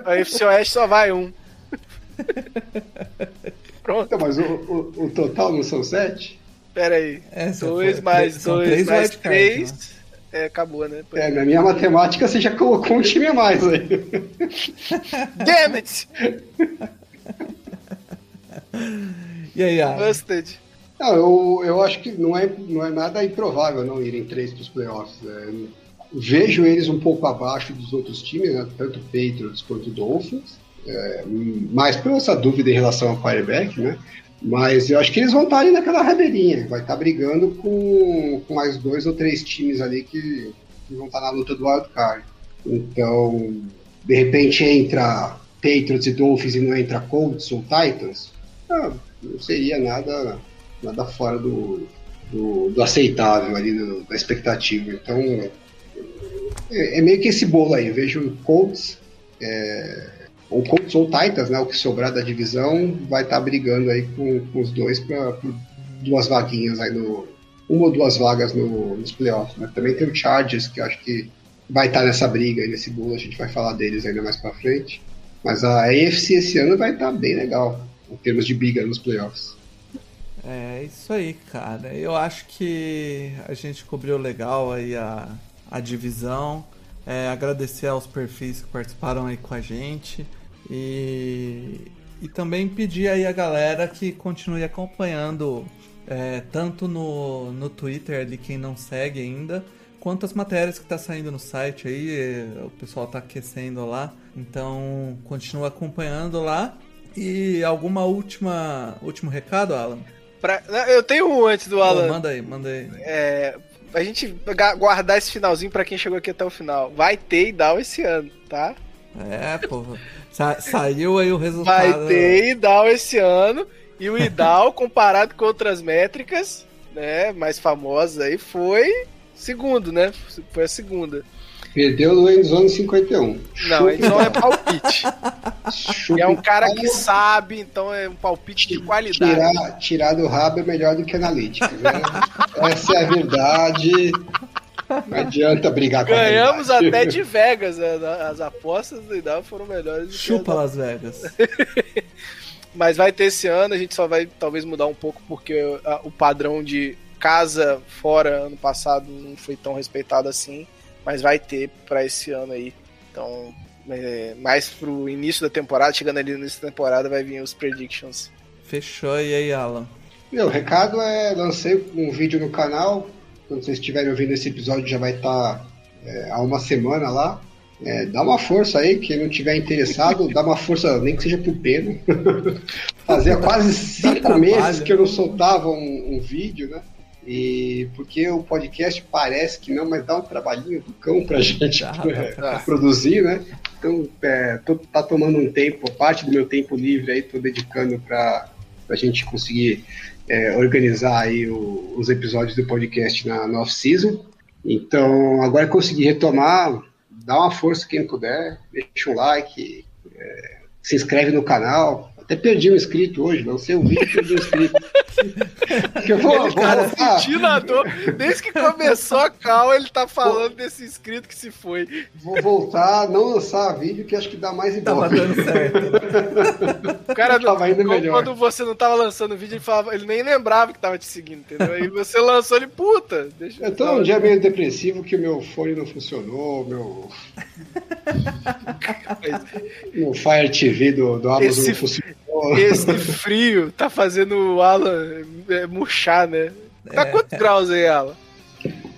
a AFC Oeste só vai um. Pronto, Então, mas o, o, o total não são sete? pera aí. É, Dois for- mais dois três mais três. né? É, acabou, né? Pois É, na minha matemática você já colocou um time a mais aí. Damn it! E aí, Alan? Busted. Não, eu, eu acho que não é, não é nada improvável não irem três para os playoffs. É, vejo eles um pouco abaixo dos outros times, né, tanto Patriots quanto Dolphins, é, mais por essa dúvida em relação ao quarterback, né? Mas eu acho que eles vão estar ali naquela rabeirinha, vai estar brigando com, com mais dois ou três times ali que, que vão estar na luta do wild card. Então, de repente entra Patriots e Dolphins e não entra Colts ou Titans, ah, não seria nada nada fora do, do, do aceitável ali, do- da expectativa. Então, é, é meio que esse bolo aí. Eu vejo Colts, é, ou Colts ou Titans, né, o que sobrar da divisão, vai estar brigando aí com, com os dois para duas vaguinhas aí no. Uma ou duas vagas no, nos playoffs. Né? Também tem o Chargers, que acho que vai estar nessa briga aí, nesse bolo. A gente vai falar deles ainda mais para frente. Mas a AFC esse ano vai estar bem legal, em termos de briga nos playoffs. É isso aí, cara. Eu acho que a gente cobriu legal aí a, a divisão. É, agradecer aos perfis que participaram aí com a gente. E, e também pedir aí a galera que continue acompanhando é, tanto no, no Twitter ali, quem não segue ainda, quanto as matérias que tá saindo no site aí. é, O pessoal tá aquecendo lá. Então continua acompanhando lá. E alguma última último recado, Alan? Pra- não, eu tenho um antes do Alan. manda aí, manda aí. É, a gente guardar esse finalzinho pra quem chegou aqui até o final. Vai ter Idal esse ano, tá? É, pô. Sa- saiu aí o resultado. Vai ter Idal esse ano. E o Idal, comparado com outras métricas, né, mais famosas aí, foi segundo, né? Foi a segunda. Perdeu no Endzone 51. Não, então é palpite. Chupa E é um cara que sabe, então é um palpite de qualidade. Tirar, tirar do rabo é melhor do que analítica. Né? Essa é a verdade. Não adianta brigar com a Ganhamos até de Vegas. a- As apostas do Idal foram melhores Chupa as Las Vegas. Mas vai ter esse ano, a gente só vai talvez mudar um pouco porque a- o padrão de casa fora ano passado não foi tão respeitado assim, mas vai ter pra esse ano aí. Então, é, mais pro início da temporada, chegando ali no início da temporada, vai vir os predictions. Fechou e aí, Alan? Meu, o recado é: lancei um vídeo no canal. Quando vocês estiverem ouvindo esse episódio, já vai estar é, há uma semana lá. É, dá uma força aí, quem não tiver interessado, dá uma força, nem que seja pro Pedro. Fazia quase cinco meses que eu não soltava um, um vídeo, né? E porque o podcast parece que não, mas dá um trabalhinho do cão pra gente dá. produzir, né? Então, é, tô, tá tomando um tempo, parte do meu tempo livre aí, tô dedicando pra, pra gente conseguir é, organizar aí o- os episódios do podcast na, na off-season. Então, agora consegui retomar, dá uma força quem puder, deixa um like, é, se inscreve no canal. Até perdi um inscrito hoje, lancei um vídeo e perdi um inscrito. Porque eu vou, vou Cara, sentindo a dor. Desde que começou a cal, ele tá falando desse inscrito que se foi. vou voltar, não lançar vídeo, que acho que dá mais Tava ibope. dando certo. né? O cara Tava indo quando- melhor. Quando você não tava lançando o vídeo, ele, falava, ele nem lembrava que tava te seguindo, entendeu? Aí você lançou ele, puta, deixa Eu tô um dia meio depressivo que o meu fone não funcionou, meu, meu Fire TV do, do Amazon Esse- não funcionou. Esse frio tá fazendo o Alan é, murchar, né? Tá É. quantos graus aí, Alan?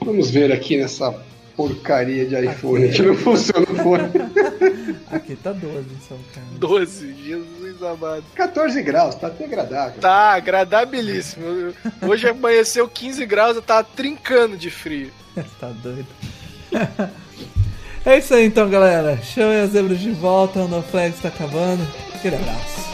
Vamos ver aqui nessa porcaria de iPhone que não funciona o fone. Aqui tá 12 São Carlos. 12, Jesus amado. 14 graus, tá até agradável. Tá agradabilíssimo. Hoje amanheceu 15 graus, eu tava trincando de frio. tá doido. É isso aí então, galera. Chamem as zebras de volta, o No Flags tá acabando. Aquele abraço.